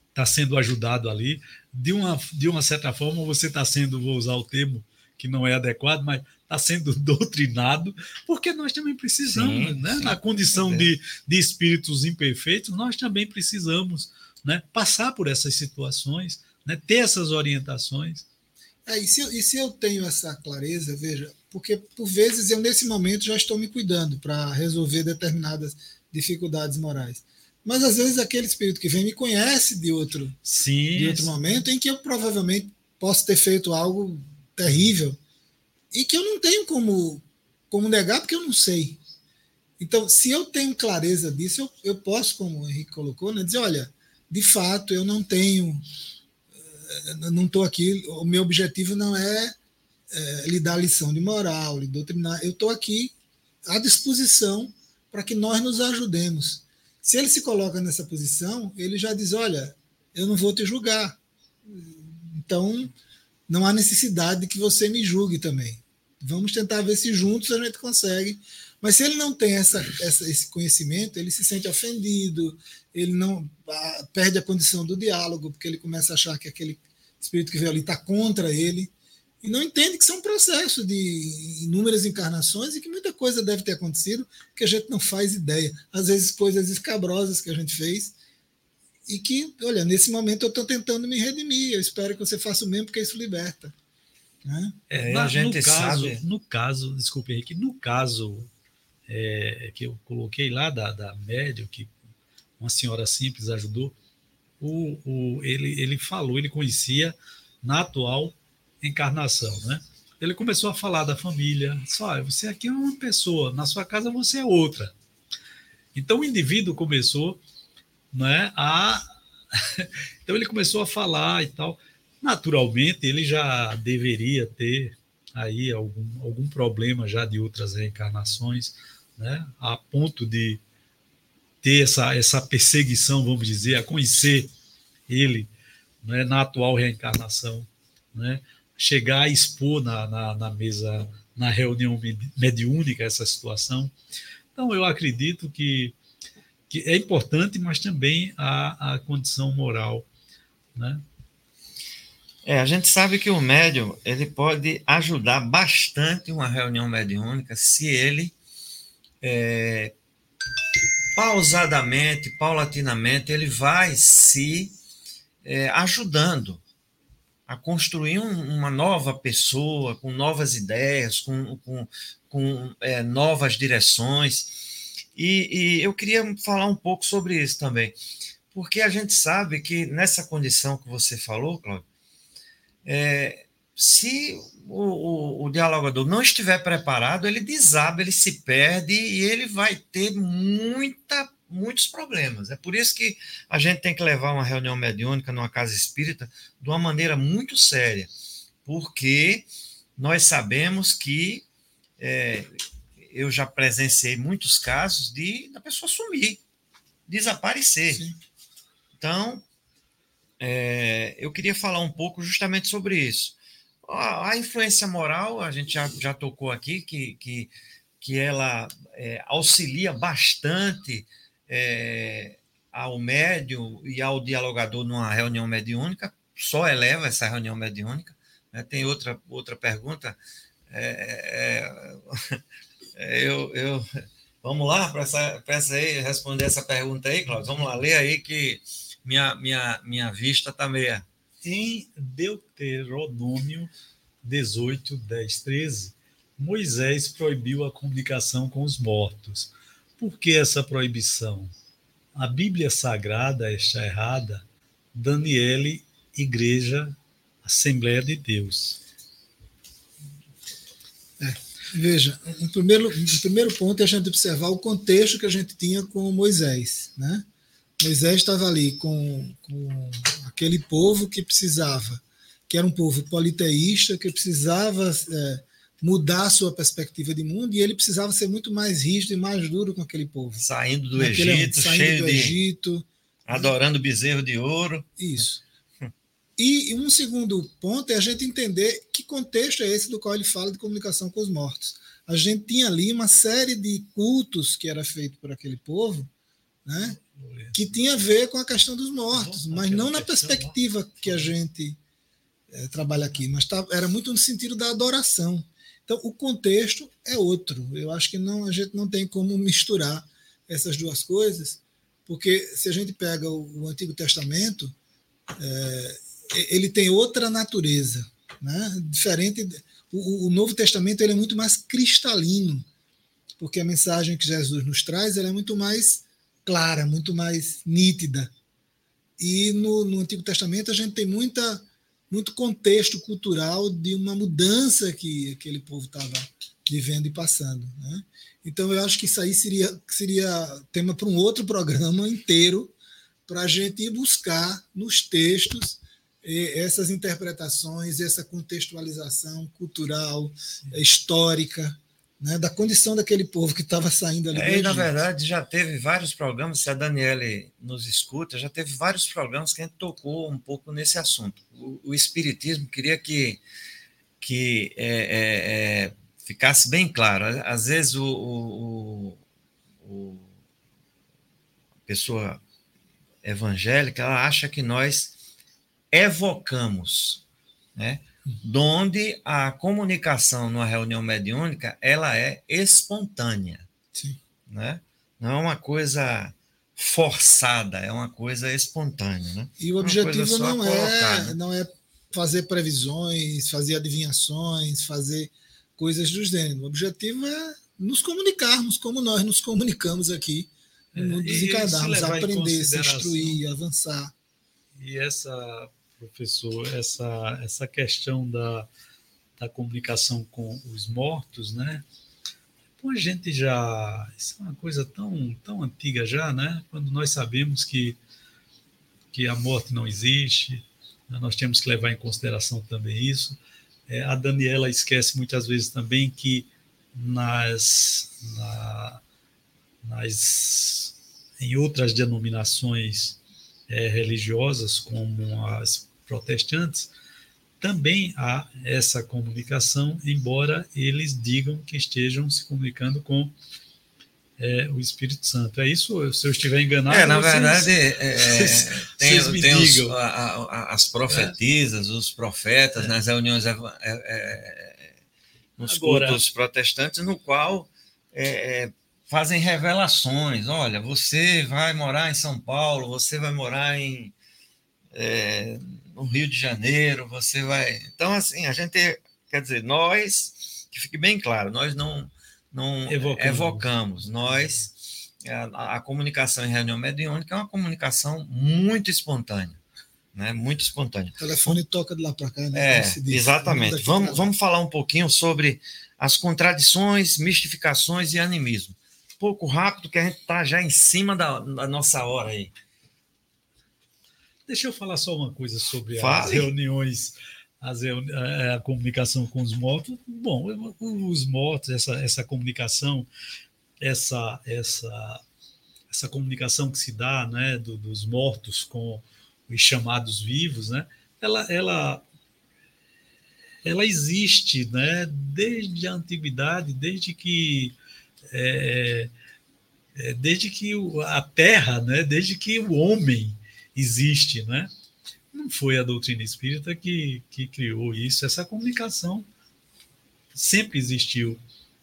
está sendo ajudado ali. De uma, de uma certa forma, você está sendo, vou usar o termo que não é adequado, mas está sendo doutrinado, porque nós também precisamos, sim, né? Sim, na condição de, de espíritos imperfeitos, nós também precisamos né? passar por essas situações, né? ter essas orientações. É, e, se eu, e se eu tenho essa clareza, veja, porque por vezes eu nesse momento já estou me cuidando para resolver determinadas dificuldades morais. Mas às vezes aquele espírito que vem me conhece de outro, Sim, de outro momento em que eu provavelmente posso ter feito algo terrível e que eu não tenho como, como negar porque eu não sei. Então, se eu tenho clareza disso, eu, eu posso, como o Henrique colocou, né, dizer, olha, de fato, eu não tenho, eh, não estou aqui, o meu objetivo não é, é lhe dar lição de moral, lhe doutrinar, eu estou aqui à disposição para que nós nos ajudemos. Se ele se coloca nessa posição, ele já diz: Olha, eu não vou te julgar. Então, não há necessidade de que você me julgue também. Vamos tentar ver se juntos a gente consegue. Mas se ele não tem essa, essa, esse conhecimento, ele se sente ofendido, ele não a, perde a condição do diálogo, porque ele começa a achar que aquele espírito que veio ali está contra ele e não entende que são processos de inúmeras encarnações e que muita coisa deve ter acontecido que a gente não faz ideia. Às vezes coisas escabrosas que a gente fez e que, olha, nesse momento eu estou tentando me redimir. Eu espero que você faça o mesmo, porque isso liberta. Né? É, a gente no caso, sabe... no caso, desculpe, Henrique, no caso é, que eu coloquei lá da, da médio, que uma senhora simples ajudou, o, o, ele, ele falou, ele conhecia na atual encarnação, né? Ele começou a falar da família, só você aqui é uma pessoa, na sua casa você é outra. Então o indivíduo começou, né, a então ele começou a falar e tal. Naturalmente ele já deveria ter aí algum, algum problema já de outras reencarnações, né, a ponto de ter essa, essa perseguição, vamos dizer, a conhecer ele né, na atual reencarnação, né, chegar a expor na, na, na mesa, na reunião mediúnica essa situação. Então, eu acredito que, que é importante, mas também a, a condição moral, né? É, a gente sabe que o médium ele pode ajudar bastante uma reunião mediúnica se ele é, pausadamente, paulatinamente, ele vai se é, ajudando a construir um, uma nova pessoa, com novas ideias, com, com, com é, novas direções. E, e, eu queria falar um pouco sobre isso também, porque a gente sabe que nessa condição que você falou, Cláudio, é, se o, o, o, dialogador não estiver preparado, ele desaba, ele se perde e ele vai ter muita muitos problemas. É por isso que a gente tem que levar uma reunião mediúnica numa casa espírita de uma maneira muito séria, porque nós sabemos que é, eu já presenciei muitos casos de da pessoa sumir, desaparecer. Sim. Então, é, eu queria falar um pouco justamente sobre isso. A, a influência moral, a gente já, já tocou aqui, que, que, que ela é, auxilia bastante é, ao médium e ao dialogador numa reunião mediúnica, só eleva essa reunião mediúnica. Né? Tem outra, outra pergunta. É, é, é eu, eu, Vamos lá para essa, essa aí, responder essa pergunta aí, Cláudio. Vamos lá, ler aí que minha, minha, minha vista está meia. Em Deuteronômio 18, 10, 13, Moisés proibiu a comunicação com os mortos. Por que essa proibição? A Bíblia Sagrada está errada? Daniele, Igreja, Assembleia de Deus. Veja, um primeiro, um primeiro ponto é a gente observar o contexto que a gente tinha com Moisés. Né? Moisés estava ali com, com aquele povo que precisava, que era um povo politeísta, que precisava é, mudar a sua perspectiva de mundo e ele precisava ser muito mais rígido e mais duro com aquele povo. Saindo do Naquele, Egito, saindo cheio do Egito, adorando bezerro de ouro. Isso. E, um segundo ponto é a gente entender que contexto é esse do qual ele fala de comunicação com os mortos. A gente tinha ali uma série de cultos que era feito por aquele povo, né, que tinha a ver com a questão dos mortos, mas não na perspectiva que a gente é, trabalha aqui, mas tá, era muito no sentido da adoração. Então, o contexto é outro. Eu acho que não a gente não tem como misturar essas duas coisas, porque se a gente pega o, o Antigo Testamento, é, ele tem outra natureza, né? diferente. O, o, Novo Testamento ele é muito mais cristalino, porque a mensagem que Jesus nos traz é muito mais clara, muito mais nítida. E no, no Antigo Testamento a gente tem muita muito contexto cultural de uma mudança que aquele povo estava vivendo e passando. Né? Então, eu acho que isso aí seria, seria tema para um outro programa inteiro, para a gente ir buscar nos textos essas interpretações, essa contextualização cultural, histórica, né, da condição daquele povo que estava saindo ali. É, e, na verdade, já teve vários programas, se a Daniele nos escuta, já teve vários programas que a gente tocou um pouco nesse assunto. O, o Espiritismo queria que, que é, é, é, ficasse bem claro. Às vezes, o, o, o, a pessoa evangélica ela acha que nós evocamos, né? donde a comunicação numa reunião mediúnica ela é espontânea, Sim. né? Não é uma coisa forçada, é uma coisa espontânea, né? E o objetivo não é né? não é fazer previsões, fazer adivinhações, fazer coisas do gênero. O objetivo é nos comunicarmos como nós nos comunicamos aqui no é, mundo encarnados, aprender, se instruir, avançar. E essa professor, essa, essa questão da, da comunicação com os mortos, né? Pô, a gente já. Isso é uma coisa tão, tão antiga já, né? Quando nós sabemos que, que a morte não existe, né? nós temos que levar em consideração também isso. É, a Daniela esquece muitas vezes também que nas, na, nas em outras denominações é, religiosas, como as protestantes, também há essa comunicação, embora eles digam que estejam se comunicando com é, o Espírito Santo. É isso? Se eu estiver enganado. É, na vocês, verdade, é, vocês, é, tem, vocês tem os, a, a, as profetisas, os profetas é. nas reuniões é, nos Agora, cultos protestantes, no qual fazem revelações. Olha, você vai morar em São Paulo, você vai morar em é, no Rio de Janeiro, você vai. Então, assim, a gente, quer dizer, nós, que fique bem claro, nós não, não evocamos, evocamos nós. A, a, comunicação em reunião mediúnica é uma comunicação muito espontânea. Né, muito espontânea. O telefone toca de lá para cá, né? É, exatamente. Vamos, vamos falar um pouquinho sobre as contradições, mistificações e animismo pouco rápido, que a gente está já em cima da, da, nossa hora aí. Deixa eu falar só uma coisa sobre Fale. as reuniões, as reuni a, a, comunicação com os mortos. Bom, os mortos, essa, essa comunicação, essa, essa, essa comunicação que se dá né, do, dos mortos com os chamados vivos, né, ela, ela, ela existe né, desde a antiguidade, desde que é, é, desde que a Terra, né, desde que o homem existe, né? Não foi a doutrina espírita que, que criou isso, essa comunicação sempre existiu,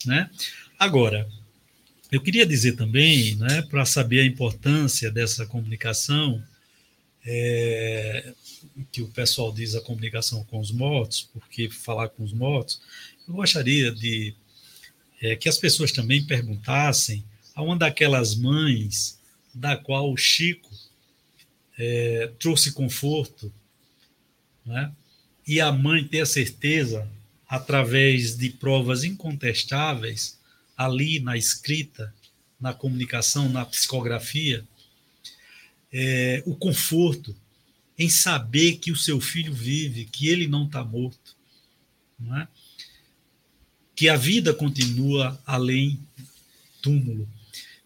né? Agora, Eu queria dizer também, né, para saber a importância dessa comunicação, é, que o pessoal diz a comunicação com os mortos, porque falar com os mortos, eu gostaria de é, que as pessoas também perguntassem a uma daquelas mães da qual o Chico é, trouxe conforto, né? e a mãe ter a certeza, através de provas incontestáveis, ali na escrita, na comunicação, na psicografia, é, o conforto em saber que o seu filho vive, que ele não está morto, não é? Que a vida continua além túmulo.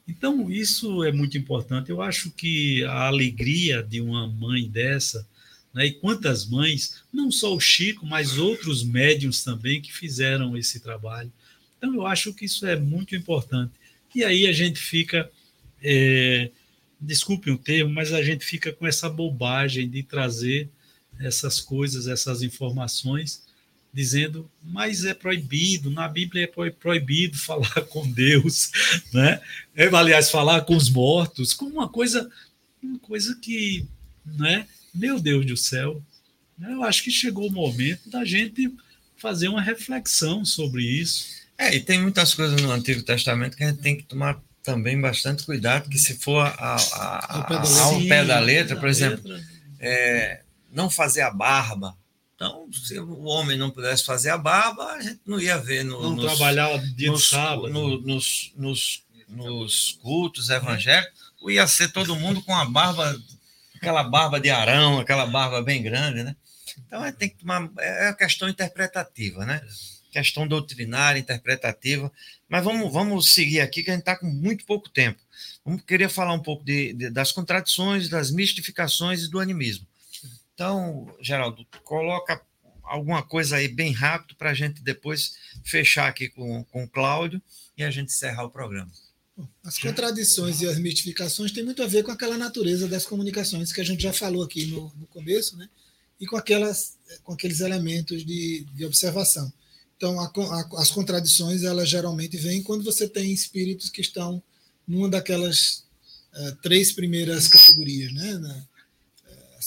Então, isso é muito importante. Eu acho que a alegria de uma mãe dessa, né, e quantas mães, não só o Chico, mas outros médiums também que fizeram esse trabalho. Então, eu acho que isso é muito importante. E aí a gente fica, é, desculpe o termo, mas a gente fica com essa bobagem de trazer essas coisas, essas informações, dizendo, mas é proibido, na Bíblia é proibido falar com Deus, né? É, aliás, falar com os mortos, como uma coisa, uma coisa que, né? Meu Deus do céu, né? eu acho que chegou o momento da gente fazer uma reflexão sobre isso. É, e tem muitas coisas no Antigo Testamento que a gente tem que tomar também bastante cuidado, que se for a, a, a, ao pé da letra, por exemplo, é, não fazer a barba, então, se o homem não pudesse fazer a barba, a gente não ia ver no, não nos, trabalhar dia nos, sábado. No, nos, nos, nos, cultos evangélicos, ia ser todo mundo com a barba, aquela barba de arão, aquela barba bem grande, né? Então, é, tem que tomar, é a questão interpretativa, né? Questão doutrinária, interpretativa. Mas vamos, vamos seguir aqui, que a gente está com muito pouco tempo. Vamos querer falar um pouco de, de, das contradições, das mistificações e do animismo. Então, Geraldo, coloca alguma coisa aí bem rápido para a gente depois fechar aqui com, com o Cláudio e a gente encerrar o programa. As contradições e as mistificações têm muito a ver com aquela natureza das comunicações que a gente já falou aqui no, no começo, né? E com, aquelas, com aqueles elementos de, de observação. Então, a, a, as contradições, elas geralmente vêm quando você tem espíritos que estão numa daquelas uh, três primeiras categorias, né? Na,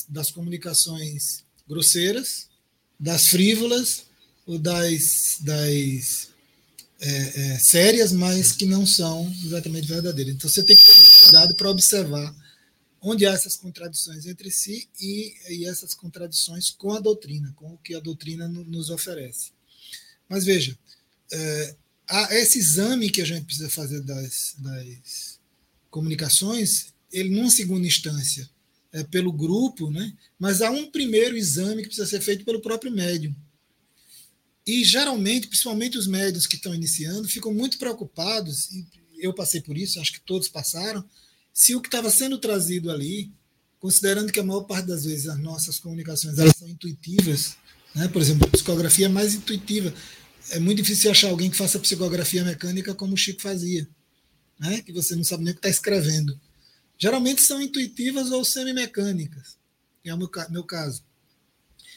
das comunicações grosseiras, das frívolas ou das, das é, é, sérias, mas que não são exatamente verdadeiras. Então você tem que ter cuidado para observar onde há essas contradições entre si e, e, essas contradições com a doutrina, com o que a doutrina nos oferece. Mas veja, é, esse exame que a gente precisa fazer das, das comunicações, ele, numa segunda instância, é, pelo grupo, né? mas há um primeiro exame que precisa ser feito pelo próprio médium. E geralmente, principalmente os médios que estão iniciando, ficam muito preocupados, e eu passei por isso, acho que todos passaram, se o que estava sendo trazido ali, considerando que a maior parte das vezes as nossas comunicações elas são intuitivas, né? por exemplo, a psicografia é mais intuitiva. É muito difícil achar alguém que faça psicografia mecânica como o Chico fazia, né? que você não sabe nem o que está escrevendo geralmente são intuitivas ou semimecânicas, é o meu, meu caso.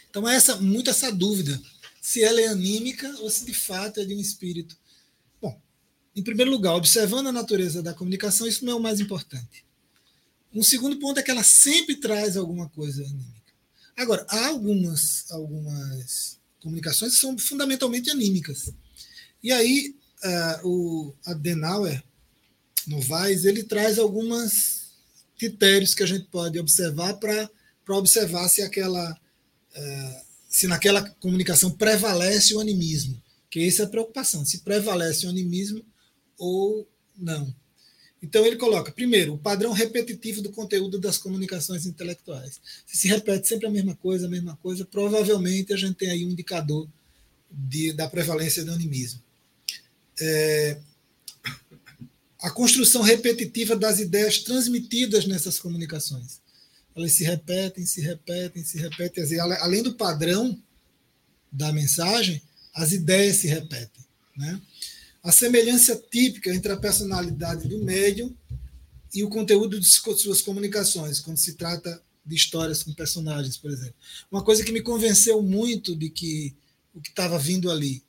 Então, é essa, muito essa dúvida, se ela é anímica ou se de fato é de um espírito. Bom, em primeiro lugar, observando a natureza da comunicação, isso não é o mais importante. Um segundo ponto é que ela sempre traz alguma coisa anímica. Agora, há algumas, algumas comunicações que são fundamentalmente anímicas. E aí, uh, o Adenauer, Novaes, ele traz algumas critérios que a gente pode observar para observar se aquela é, se naquela comunicação prevalece o animismo, que essa é a preocupação, se prevalece o animismo ou não. Então ele coloca, primeiro, o padrão repetitivo do conteúdo das comunicações intelectuais. Se se repete sempre a mesma coisa, a mesma coisa, provavelmente a gente tem aí um indicador de, da prevalência do animismo. É, a construção repetitiva das ideias transmitidas nessas comunicações. Elas se repetem, se repetem, se repetem. Além do padrão da mensagem, as ideias se repetem. Né? A semelhança típica entre a personalidade do médium e o conteúdo de suas comunicações, quando se trata de histórias com personagens, por exemplo. Uma coisa que me convenceu muito de que o que estava vindo ali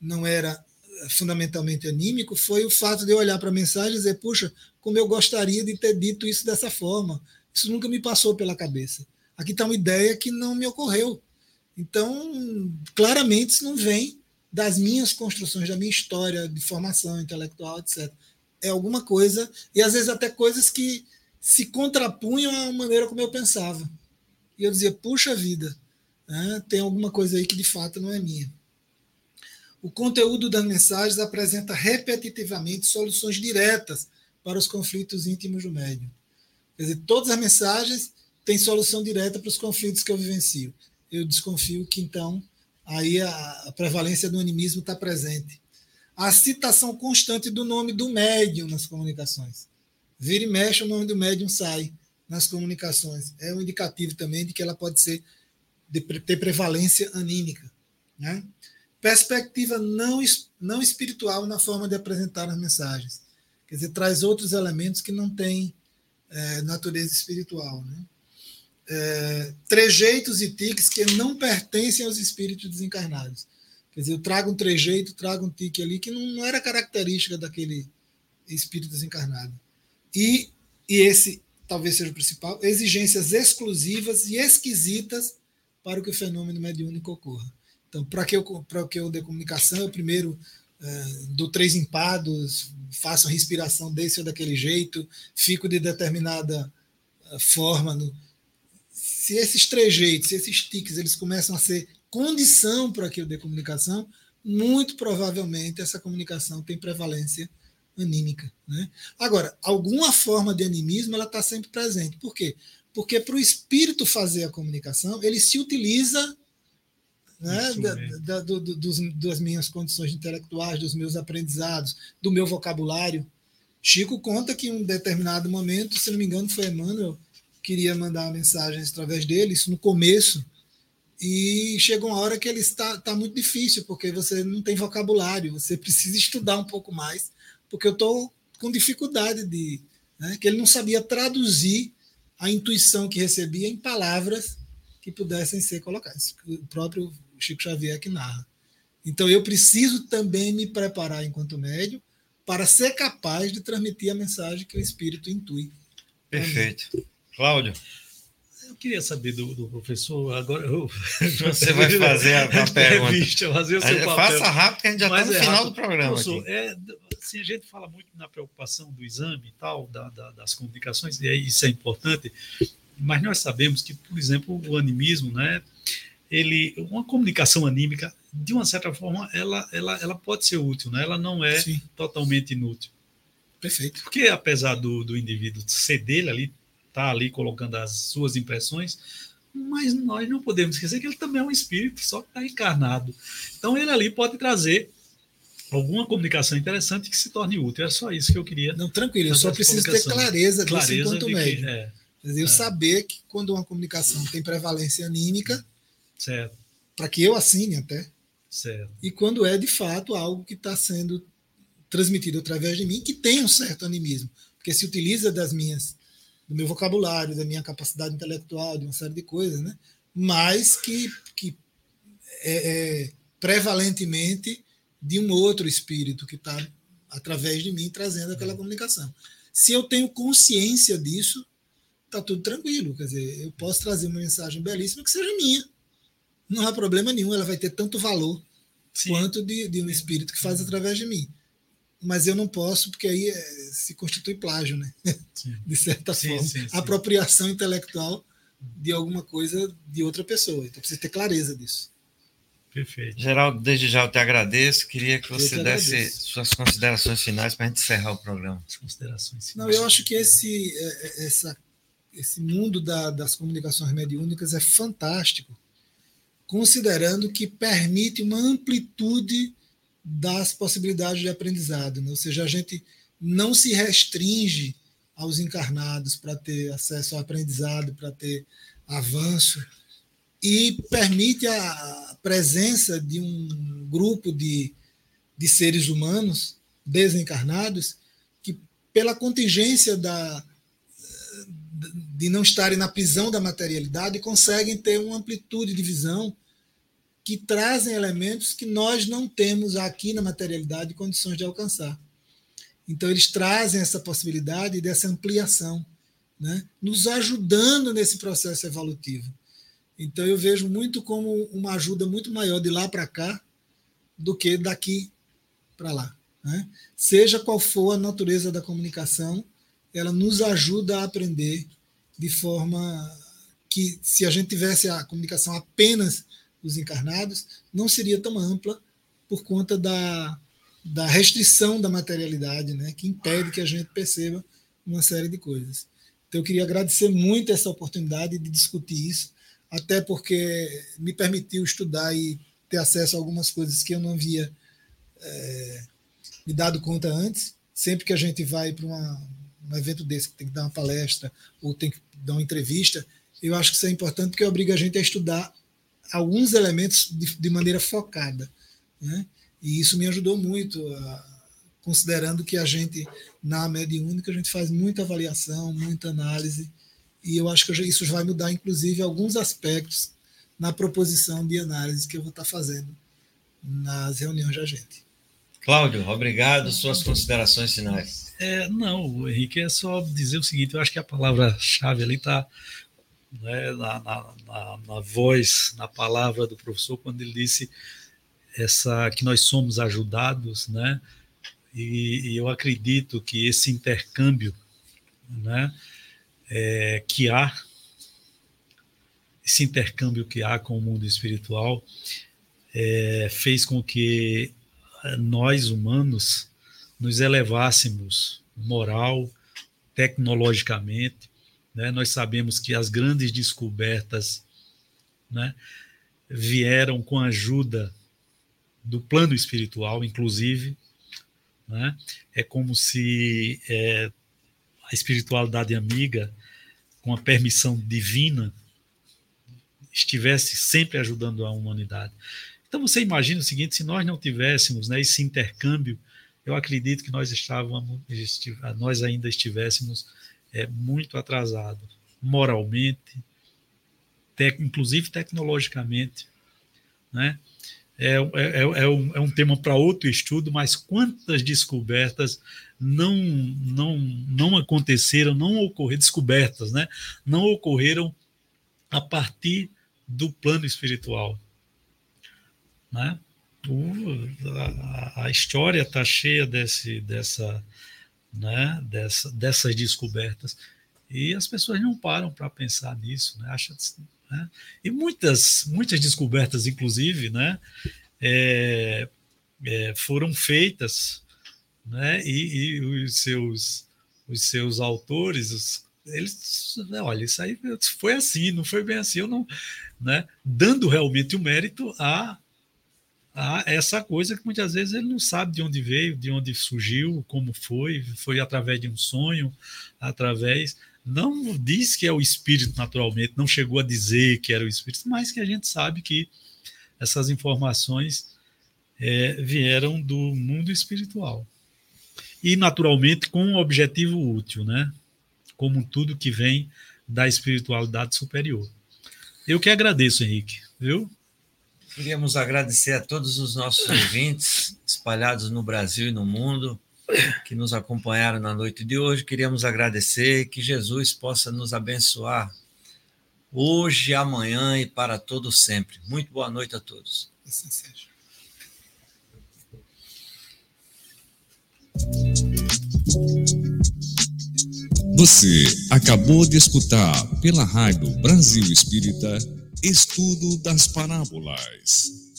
não era fundamentalmente anímico foi o fato de eu olhar para a mensagem e dizer, puxa, como eu gostaria de ter dito isso dessa forma. Isso nunca me passou pela cabeça. Aqui está uma ideia que não me ocorreu. Então, claramente, isso não vem das minhas construções, da minha história de formação intelectual, etc. É alguma coisa, e às vezes até coisas que se contrapunham à maneira como eu pensava. E eu dizia, puxa vida, né, tem alguma coisa aí que de fato não é minha. O conteúdo das mensagens apresenta repetitivamente soluções diretas para os conflitos íntimos do médium. Quer dizer, todas as mensagens têm solução direta para os conflitos que eu vivencio. Eu desconfio que então aí a, prevalência do animismo está presente. A citação constante do nome do médium nas comunicações. Vira e mexe, o nome do médium sai nas comunicações. É um indicativo também de que ela pode ser de ter prevalência anímica. Né? Perspectiva não, não espiritual na forma de apresentar as mensagens. Quer dizer, traz outros elementos que não têm é, natureza espiritual. Né? É, trejeitos e tiques que não pertencem aos espíritos desencarnados. Quer dizer, eu trago um trejeito, trago um tique ali que não, era característica daquele espírito desencarnado. E, e esse talvez seja o principal, exigências exclusivas e esquisitas para que o fenômeno mediúnico ocorra. Então, para que eu que eu dê comunicação, eu primeiro uh, dou três empados, faço a respiração desse ou daquele jeito, fico de determinada uh, forma. No... Se esses trejeitos, se esses tiques, eles começam a ser condição para que eu dê comunicação, muito provavelmente essa comunicação tem prevalência anímica. Né? Agora, alguma forma de animismo ela está sempre presente. Por quê? Porque para o espírito fazer a comunicação, ele se utiliza né, da, da, do, dos, das minhas condições intelectuais, dos meus aprendizados, do meu vocabulário. Chico conta que em um determinado momento, se não me engano, foi Emmanuel, queria mandar uma mensagem através dele, isso no começo, e chega uma hora que ele está, está muito difícil, porque você não tem vocabulário, você precisa estudar um pouco mais, porque eu estou com dificuldade de. Né, que ele não sabia traduzir a intuição que recebia em palavras que pudessem ser colocadas. O próprio Chico Xavier que narra. Então eu preciso também me preparar enquanto médium para ser capaz de transmitir a mensagem que o espírito intui. Perfeito. Cláudio. Eu queria saber do, do professor, agora eu... Você vai fazer a, a pergunta. Fazer o seu Faça rápido, que a gente já está no é final rápido. do programa. Professor, é, assim, a gente fala muito na preocupação do exame e tal, da, da, das comunicações, e isso é importante, mas nós sabemos que, por exemplo, o animismo, né, ele, uma comunicação anímica, de uma certa forma, ela, ela, ela pode ser útil, né? ela não é Sim. totalmente inútil. Perfeito. Porque apesar do, do indivíduo ser dele ali, tá ali colocando as suas impressões, mas nós não podemos esquecer que ele também é um espírito, só que está encarnado. Então ele ali pode trazer alguma comunicação interessante que se torne útil. É só isso que eu queria. Não, tranquilo, eu só preciso ter clareza, clareza disso enquanto médio. É, eu é. saber que quando uma comunicação tem prevalência anímica, Certo. Para que eu assine até. Certo. E quando é de fato algo que está sendo transmitido através de mim, que tem um certo animismo, porque se utiliza das minhas, do meu vocabulário, da minha capacidade intelectual, de uma série de coisas, né? Mas que, que é, é prevalentemente de um outro espírito que está através de mim trazendo aquela comunicação. Se eu tenho consciência disso, está tudo tranquilo. Quer dizer, eu posso trazer uma mensagem belíssima que seja minha não há problema nenhum, ela vai ter tanto valor Sim. quanto de, de, um espírito que faz através de mim. Mas eu não posso, porque aí é, se constitui plágio, né? Sim. De certa sim, forma. Sim, Apropriação intelectual de alguma coisa de outra pessoa. Então precisa ter clareza disso. Perfeito. Geraldo, desde já eu te agradeço. Queria que você desse suas considerações finais para a gente encerrar o programa. As considerações finais. Não, eu acho que esse, é, é, essa, esse mundo da, das comunicações mediúnicas é fantástico considerando que permite uma amplitude das possibilidades de aprendizado. Né? Ou seja, a gente não se restringe aos encarnados para ter acesso ao aprendizado, para ter avanço, e permite a presença de um grupo de, de seres humanos desencarnados que, pela contingência da, de não estarem na prisão da materialidade, conseguem ter uma amplitude de visão que trazem elementos que nós não temos aqui na materialidade condições de alcançar. Então, eles trazem essa possibilidade dessa ampliação, né? nos ajudando nesse processo evolutivo. Então, eu vejo muito como uma ajuda muito maior de lá para cá do que daqui para lá. Né? Seja qual for a natureza da comunicação, ela nos ajuda a aprender de forma que, se a gente tivesse a comunicação apenas dos encarnados, não seria tão ampla por conta da, da restrição da materialidade, né, que impede que a gente perceba uma série de coisas. Então, eu queria agradecer muito essa oportunidade de discutir isso, até porque me permitiu estudar e ter acesso a algumas coisas que eu não havia é, me dado conta antes. Sempre que a gente vai para um evento desse, que tem que dar uma palestra ou tem que dar uma entrevista, eu acho que isso é importante porque obriga a gente a estudar alguns elementos de, de maneira focada. Né? E isso me ajudou muito, a, considerando que a gente, na mediúnica, a gente faz muita avaliação, muita análise, e eu acho que isso vai mudar, inclusive, alguns aspectos na proposição de análise que eu vou estar fazendo nas reuniões da gente. Cláudio, obrigado. Suas considerações finais. É, não, Henrique, é só dizer o seguinte: eu acho que a palavra-chave ali está né, na, na, na, na, voz, na palavra do professor, quando ele disse essa que nós somos ajudados, né? E, e eu acredito que esse intercâmbio, né, é, que há, esse intercâmbio que há com o mundo espiritual, é, fez com que nós humanos nos elevássemos moral, tecnologicamente, né? Nós sabemos que as grandes descobertas né, vieram com a ajuda do plano espiritual, inclusive. Né? É como se é, a espiritualidade amiga, com a permissão divina, estivesse sempre ajudando a humanidade. Então você imagina o seguinte: se nós não tivéssemos né, esse intercâmbio, eu acredito que nós estávamos, nós ainda estivéssemos é muito atrasado, moralmente, tec, inclusive tecnologicamente. Né? É, é, é, um, é um tema para outro estudo, mas quantas descobertas não, não, não aconteceram, não ocorreram, descobertas, né? não ocorreram a partir do plano espiritual. Né? A, a, história está cheia desse, dessa, né, dessa, dessas descobertas. E as pessoas não param para pensar nisso, né? Né? E muitas, muitas descobertas, inclusive, né, é, é, foram feitas, né, e, e, os, seus, os seus autores, os, eles, olha, isso aí foi assim, não foi bem assim, eu não, né, dando realmente o mérito a a essa coisa que muitas vezes ele não sabe de onde veio, de onde surgiu, como foi, foi através de um sonho, através. Não diz que é o espírito naturalmente, não chegou a dizer que era o espírito, mas que a gente sabe que essas informações é, vieram do mundo espiritual. E naturalmente com um objetivo útil, né? Como tudo que vem da espiritualidade superior. Eu que agradeço, Henrique, viu? Queríamos agradecer a todos os nossos ouvintes espalhados no Brasil e no mundo que nos acompanharam na noite de hoje. Queríamos agradecer que Jesus possa nos abençoar hoje, amanhã e para todo sempre. Muito boa noite a todos. Assim seja. Você acabou de escutar pela Rádio Brasil Espírita Estudo das Parábolas.